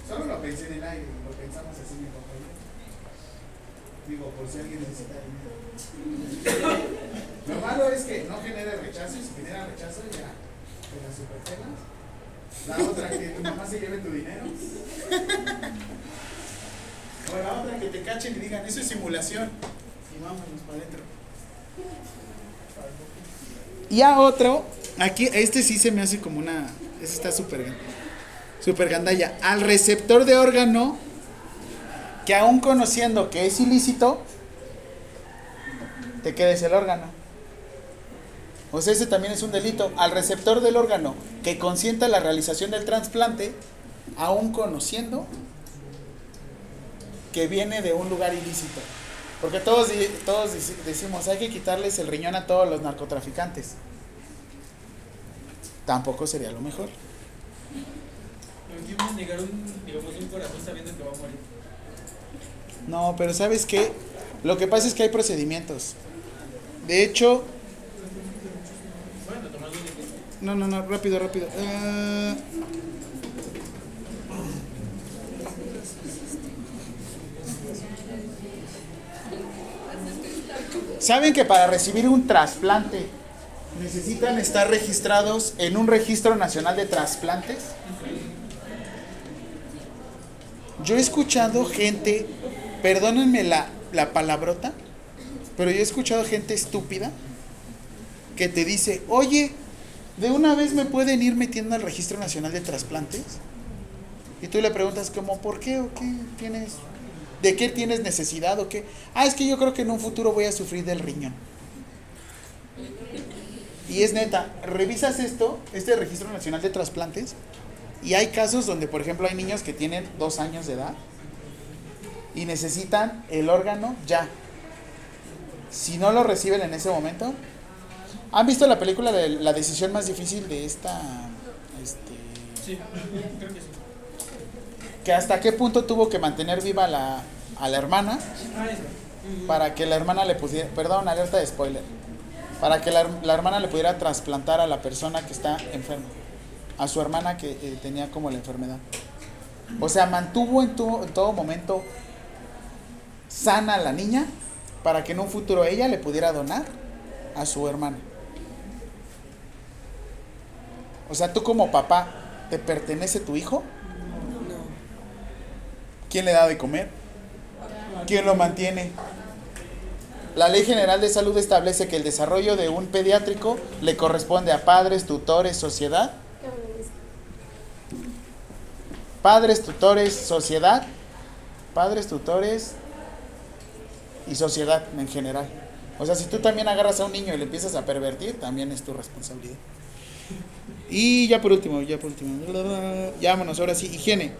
Solo lo pensé en el aire, lo pensamos así mi yo. Digo, por si alguien necesita dinero. Lo malo es que no genere rechazo y si genera rechazo ya te la superpelas. La otra que tu mamá se lleve tu dinero. O la otra que te cachen y digan, eso es simulación. Y vámonos para adentro. Y a otro, aquí, este sí se me hace como una. Este está súper super gandalla. Al receptor de órgano, que aún conociendo que es ilícito, te quedes el órgano. O sea, ese también es un delito. Al receptor del órgano que consienta la realización del trasplante, aún conociendo que viene de un lugar ilícito. Porque todos, todos decimos, hay que quitarles el riñón a todos los narcotraficantes. Tampoco sería lo mejor. Lo que es negar un, digamos, un corazón sabiendo que va a morir. No, pero ¿sabes qué? Lo que pasa es que hay procedimientos. De hecho, no, no, no, rápido, rápido. Ah. ¿Saben que para recibir un trasplante necesitan estar registrados en un registro nacional de trasplantes? Yo he escuchado gente, perdónenme la, la palabrota, pero yo he escuchado gente estúpida que te dice, oye, ¿de una vez me pueden ir metiendo al registro nacional de trasplantes? Y tú le preguntas como, ¿por qué o qué tienes? ¿De qué tienes necesidad o qué? Ah, es que yo creo que en un futuro voy a sufrir del riñón. Y es neta, revisas esto, este registro nacional de trasplantes, y hay casos donde, por ejemplo, hay niños que tienen dos años de edad y necesitan el órgano ya. Si no lo reciben en ese momento, ¿han visto la película de la decisión más difícil de esta, este, Sí, creo que sí. que hasta qué punto tuvo que mantener viva la, a la hermana para que la hermana le pudiera, perdón, alerta de spoiler, para que la, la hermana le pudiera trasplantar a la persona que está enferma, a su hermana que eh, tenía como la enfermedad. O sea, mantuvo en, tu- en todo momento sana a la niña para que en un futuro ella le pudiera donar a su hermana. O sea, tú como papá, ¿te pertenece tu hijo? No. ¿Quién le da de comer? ¿Quién lo mantiene? La Ley General de Salud establece que el desarrollo de un pediátrico le corresponde a padres, tutores, sociedad. Padres, tutores, sociedad. Padres, tutores y sociedad en general. O sea, si tú también agarras a un niño y le empiezas a pervertir, también es tu responsabilidad. Y ya por último, ya por último. Vámonos, ahora sí, higiene.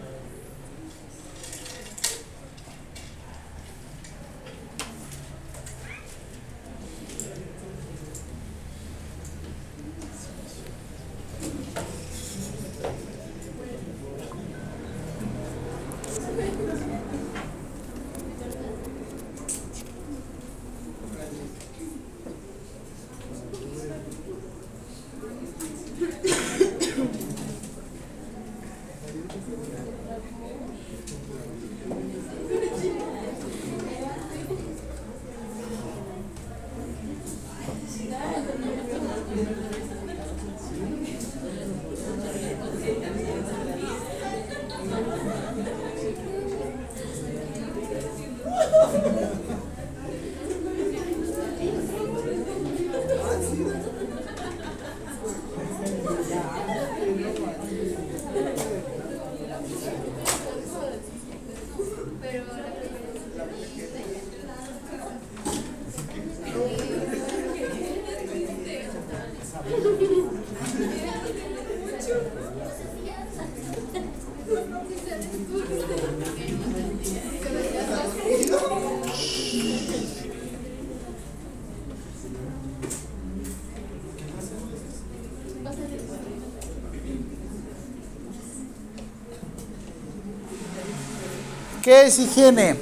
¿Qué es higiene?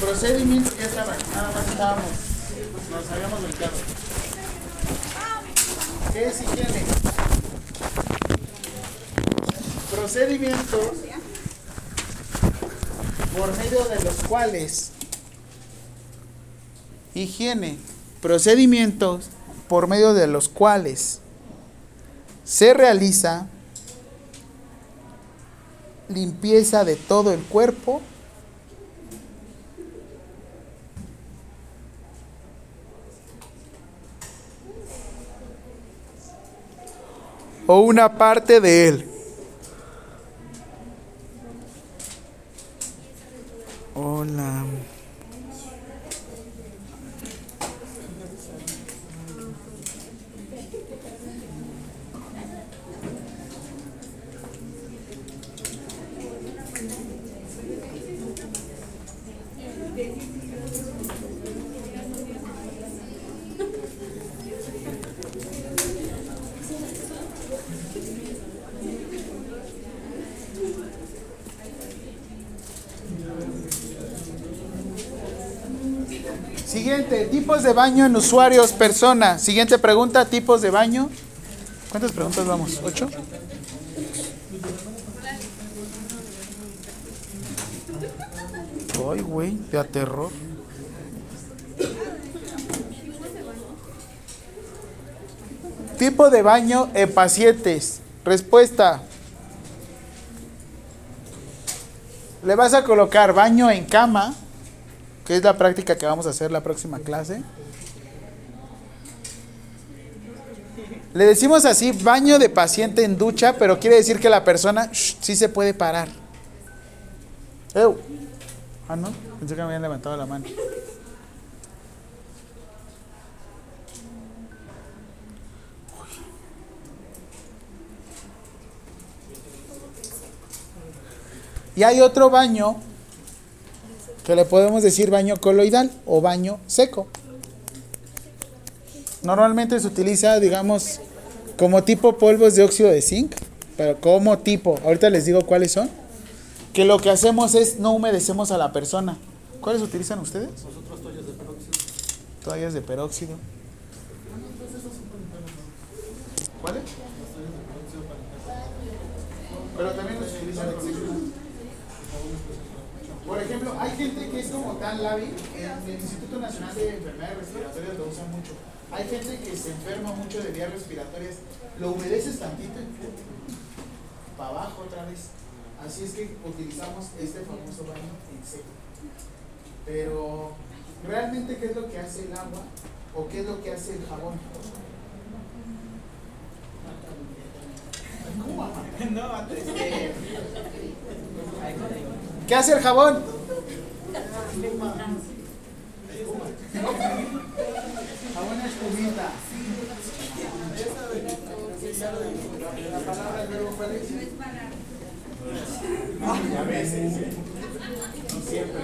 Procedimiento, estaba, nada más estábamos, nos habíamos brincado. ¿Qué es higiene? Procedimientos por medio de los cuales higiene, procedimientos por medio de los cuales se realiza limpieza de todo el cuerpo o una parte de él. Siguiente, tipos de baño en usuarios, persona. Siguiente pregunta, tipos de baño. ¿Cuántas preguntas vamos? ¿Ocho? Ay, güey, de aterror. Tipo de baño en pacientes. Respuesta. Le vas a colocar baño en cama, que es la práctica que vamos a hacer la próxima clase. Le decimos así, baño de paciente en ducha, pero quiere decir que la persona shh, sí se puede parar. Ew. Ah, no, pensé que me habían levantado la mano. Y hay otro baño que le podemos decir baño coloidal o baño seco. Normalmente se utiliza, digamos, como tipo polvos de óxido de zinc, pero como tipo, ahorita les digo cuáles son, que lo que hacemos es no humedecemos a la persona. ¿Cuáles utilizan ustedes? Nosotros toallas de peróxido. Toallas de peróxido. ¿Cuáles? Pero también los utilizan. Por ejemplo, hay gente que es como tan lábil, en el Instituto Nacional de Enfermedades Respiratorias lo usan mucho. Hay gente que se enferma mucho de vías respiratorias, lo humedeces tantito y para abajo otra vez. Así es que utilizamos este famoso baño en seco. Pero, ¿realmente qué es lo que hace el agua? ¿O qué es lo que hace el jabón? ¿Cómo No, antes. ¿Qué hace el jabón? Jabón es espumita. Siempre.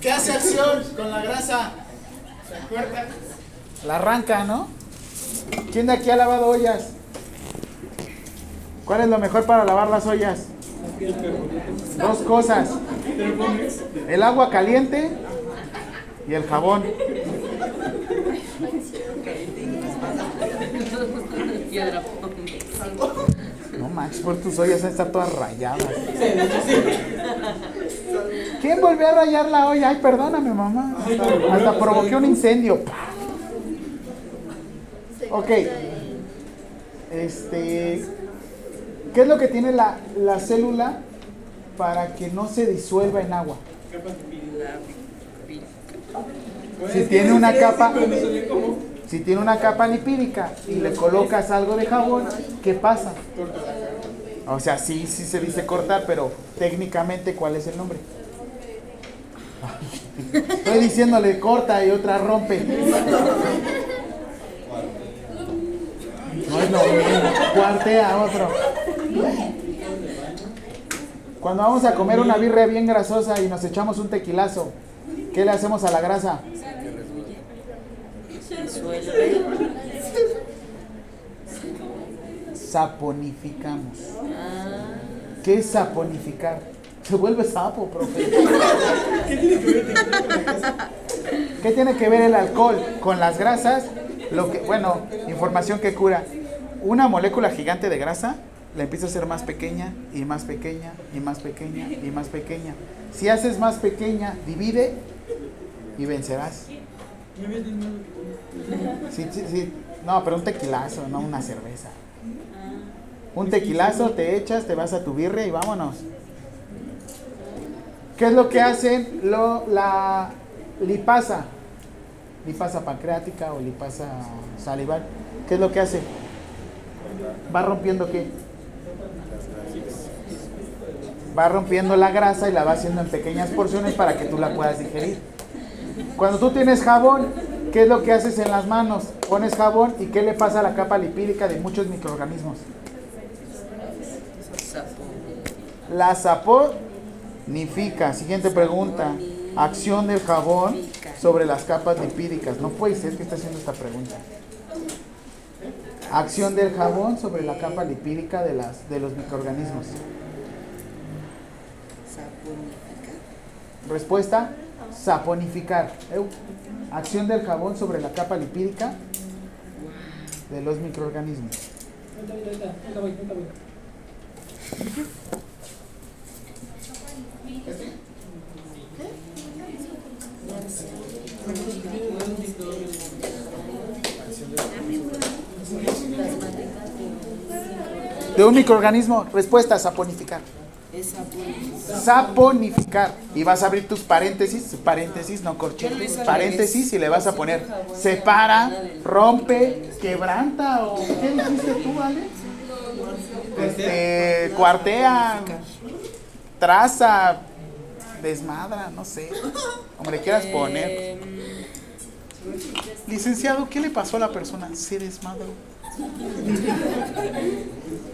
¿Qué hace acción con la grasa? ¿Se acuerdan? La arranca, ¿no? ¿Quién de aquí ha lavado ollas? ¿Cuál es lo mejor para lavar las ollas? Dos cosas. El agua caliente y el jabón. No manches, por tus ollas estar todas rayadas. ¿Quién volvió a rayar la olla? Ay, perdóname, mamá. Hasta, hasta provoqué un incendio. Ok. Este. ¿Qué es lo que tiene la, la célula para que no se disuelva en agua? Si tiene una capa, si tiene una capa lipídica y le colocas algo de jabón, ¿qué pasa? O sea, sí, sí se dice cortar, pero técnicamente, ¿cuál es el nombre? Estoy diciéndole corta y otra rompe. No es lo mismo. Cuartea otro. Cuando vamos a comer una birria bien grasosa y nos echamos un tequilazo, ¿qué le hacemos a la grasa? Saponificamos. ¿Qué es saponificar? Se vuelve sapo, profe. ¿Qué tiene que ver el alcohol con las grasas? Lo que, bueno, información que cura. Una molécula gigante de grasa la empieza a hacer más pequeña y más pequeña y más pequeña y más pequeña. Si haces más pequeña, divide y vencerás. Sí, sí. No, pero un tequilazo, no una cerveza. Un tequilazo, te echas, te vas a tu birria y vámonos. ¿Qué es lo que hacen lo, la lipasa? Lipasa pancreática o lipasa salival. ¿Qué es lo que hace? Va rompiendo qué? Va rompiendo la grasa y la va haciendo en pequeñas porciones para que tú la puedas digerir. Cuando tú tienes jabón, ¿qué es lo que haces en las manos? Pones jabón y ¿qué le pasa a la capa lipídica de muchos microorganismos? La saponifica. Siguiente pregunta. Acción del jabón sobre las capas lipídicas. No puede ser que esté haciendo esta pregunta. Acción del jabón sobre la capa lipídica de, las, de los microorganismos. Respuesta, saponificar. Acción del jabón sobre la capa lipídica de los microorganismos. De un microorganismo, respuesta, saponificar. Es. Saponificar. Y vas a abrir tus paréntesis, paréntesis, no corchetes, paréntesis y le vas a poner separa, rompe, quebranta o ¿qué dijiste tú, Ale? Este, cuartea, traza, desmadra, no sé, como le quieras poner. Em, Licenciado, ¿qué le pasó a la persona? Se desmadró.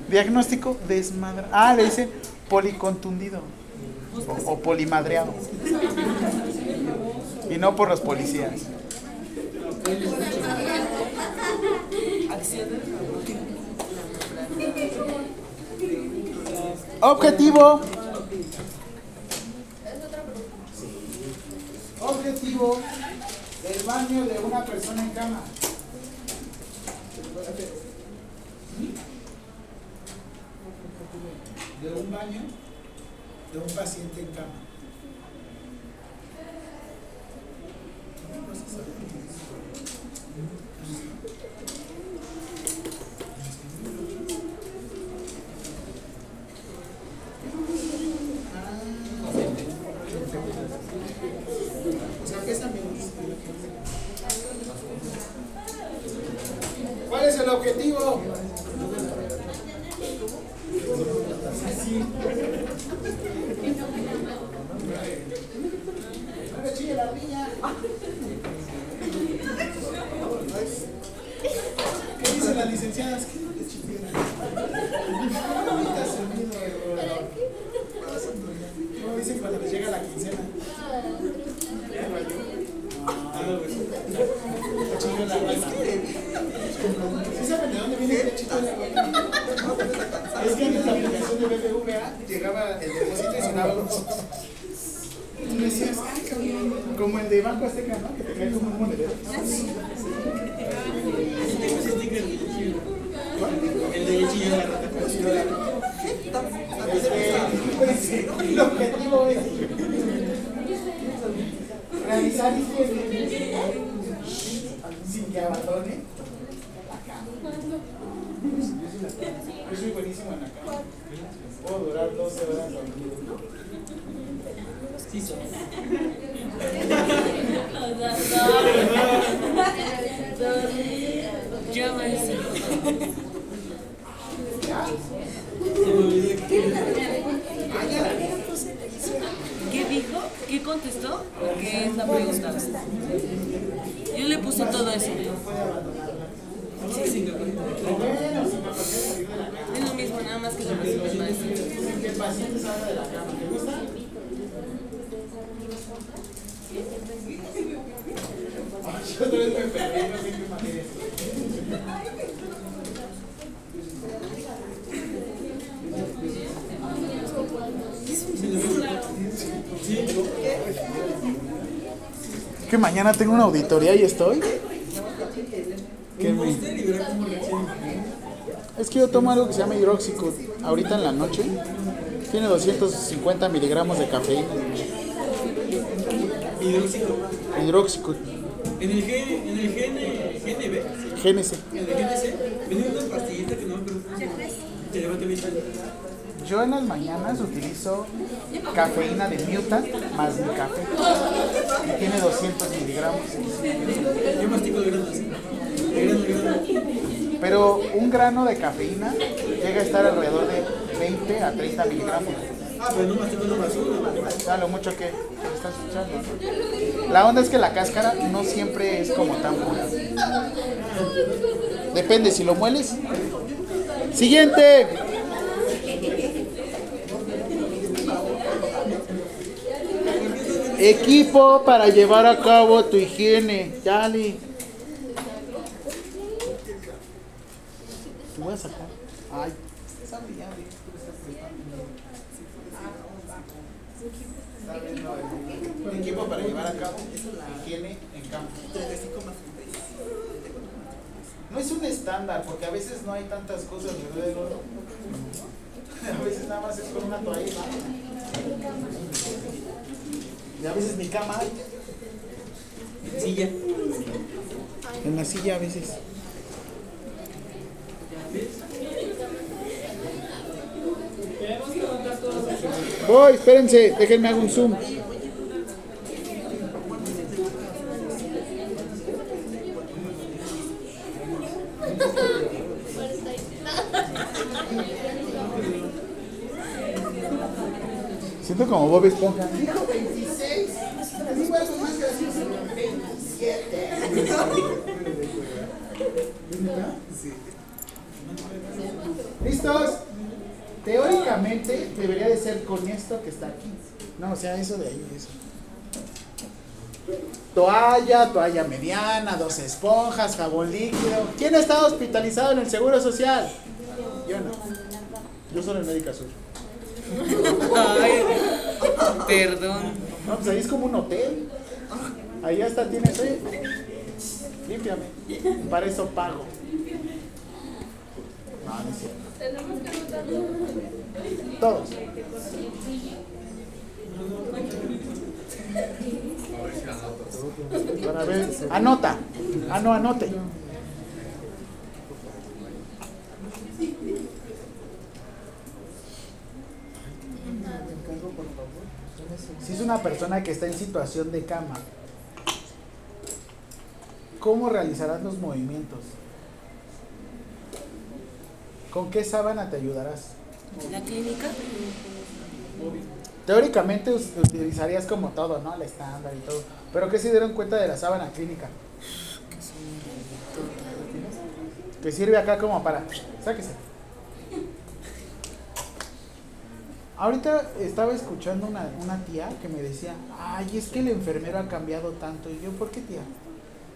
Diagnóstico desmadra. Ah, le dicen policontundido. O, o polimadreado. Y no por los policías. Objetivo. Objetivo del baño de una persona en cama. De un baño de un paciente en cama. ¿Cuál es el objetivo? ¿Qué dicen las licenciadas? ¿Qué le chillen? Ahorita se vino el- ¿Cómo dicen cuando les llega la quincena? Le chilló la rana. ¿Sí saben de dónde viene el chito de la rana? Es que en la aplicación de BBVA llegaba el depósito y sonaba un y decías, ay, cabrón, como el de Banco Azteca, ¿no? Que te cae como un monedero. El de chillar la rata. Este, el objetivo es realizar higiene sin que abandone la cama. Yo soy buenísimo en la cama. Puedo durar 12 horas dormido. Sí, son. Yo me hice. ¿Qué dijo? ¿Qué contestó? ¿O ¿Qué es la pregunta? Yo le puse todo eso. Es lo mismo, nada más que lo recibe el maestro. Que el paciente salga de la cama. ¿Te gusta? Ay, Yo otra vez me perdí, no sé qué materia es. Que mañana tengo una auditoría y estoy. Que me- Es que yo tomo algo que se llama hidroxicud ahorita en la noche. Tiene 250 miligramos de cafeína. Hidróxido. Hidroxicud. En el G, en el GN, GNB, GNC. en el GNC, venía una pastillita que no me. Te levanta bien Yo en las mañanas utilizo cafeína de Mutant más mi café. Y tiene 200 miligramos. Yo mastico de granos. Pero un grano de cafeína llega a estar alrededor de 20 a 30 miligramos. Ah, no lo mucho que estás escuchando. La onda es que la cáscara no siempre es como tan pura. Depende, si lo mueles. Siguiente. Equipo para llevar a cabo tu higiene. Dale. Te voy a sacar. Ay, sabe ya, güey, tú estás preparando. Está viendo para llevar a cabo higiene en campo. No es un estándar, porque a veces no hay tantas cosas, ¿verdad? Eduardo? A veces nada más es con una toalla. Y a veces mi cama hay. Silla. En la silla a veces. Voy, espérense, déjenme hago un zoom. Siento como Bob Esponja. Dijo 26. Digo algo más gracioso. 27. Sí. ¿Listos? Teóricamente debería de ser con esto que está aquí. No, o sea, eso de ahí, eso. Toalla, toalla mediana, dos esponjas, jabón líquido. ¿Quién está hospitalizado en el Seguro Social? Yo no. Yo solo en Médica Sur. Ay, perdón. No, pues ahí es como un hotel. Ahí hasta tienes, oye, límpiame. Para eso pago. No, no es cierto. Tenemos que anotarlo. Todos. Para ver, anota. Ah, no, anote. Si es una persona que está en situación de cama, ¿cómo realizarás los movimientos? ¿Con qué sábana te ayudarás? ¿La clínica? Teóricamente utilizarías como todo, ¿no? El estándar y todo. Pero ¿qué se dieron cuenta de la sábana clínica? Que sirve acá como para... Sáquese. Ahorita estaba escuchando una, una tía que me decía, ay, es que el enfermero ha cambiado tanto. Y yo, ¿por qué tía?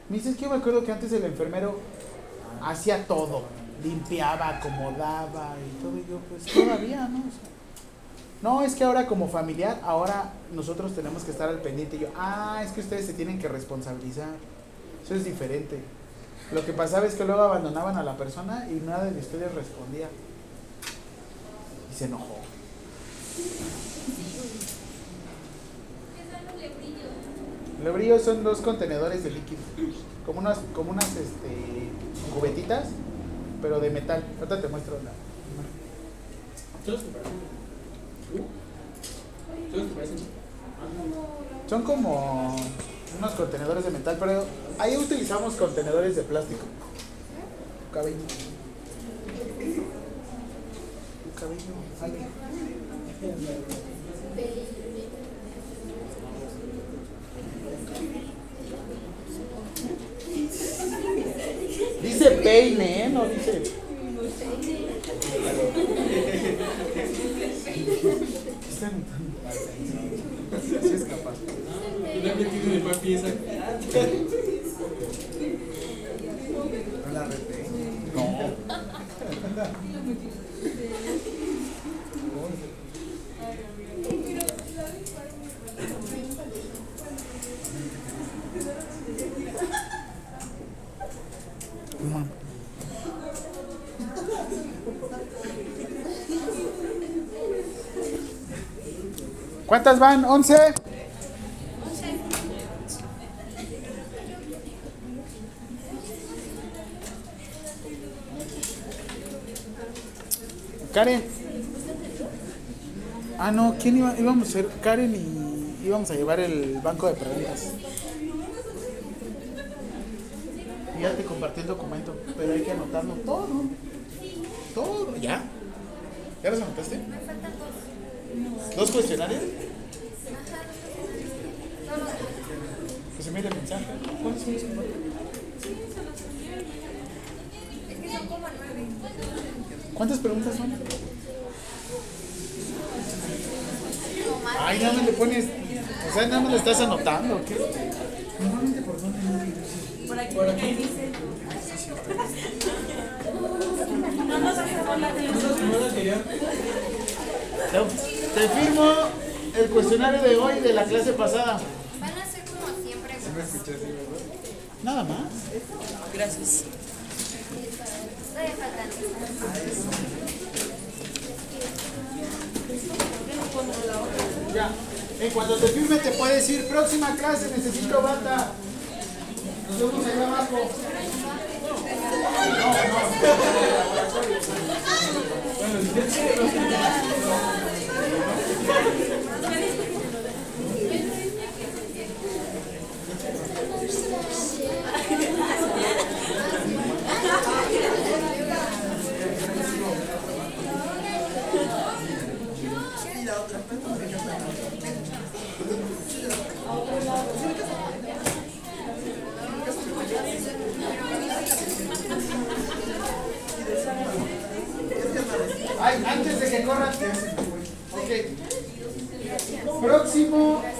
Me dice, es que yo me acuerdo que antes el enfermero hacía todo. Limpiaba, acomodaba y todo. Y yo, pues todavía, ¿no? No, es que ahora como familiar, ahora nosotros tenemos que estar al pendiente. Y yo, ah, es que ustedes se tienen que responsabilizar. Eso es diferente. Lo que pasaba es que luego abandonaban a la persona y nada de ustedes respondía. Y se enojó. ¿Qué son los? Lebrillos son dos contenedores de líquido. Como unas, como unas este, cubetitas, pero de metal. Ahorita te muestro la. Son como unos contenedores de metal, pero ahí utilizamos contenedores de plástico. Cabello. Cabello. Dice peine, ¿eh? No dice. ¿Qué está anotando? Sí es capaz. Han metido de más pieza. No. Mam. ¿Cuántas van? ¿Once? Karen. Ah, no, ¿quién iba? Íbamos a ser Karen y íbamos a llevar el banco de preguntas. Ya te compartí el documento, pero hay que anotarlo todo. Todo, ¿ya? ¿Ya los anotaste? Me faltan dos. ¿Dos cuestionarios? Ajá. Solo Que se mire el mensaje. ¿Cuáles son esos? Es que son como nueve. ¿Cuántas preguntas son? Ay, nada más le pones. O sea, nada más le estás anotando. ¿o ¿Qué? Normalmente por dónde no Por aquí, por aquí dice. No nos acabó la televisión. Te firmo el cuestionario de hoy de la clase pasada. Van a ser como siempre. Nada más. Gracias. Ya. En cuanto te firme te puedes ir. Próxima clase, necesito bata. Nos vemos allá abajo. No, no. Bueno, lunes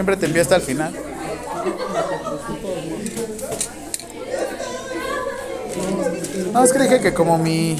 Siempre te envío hasta el final. No, es que dije que como mi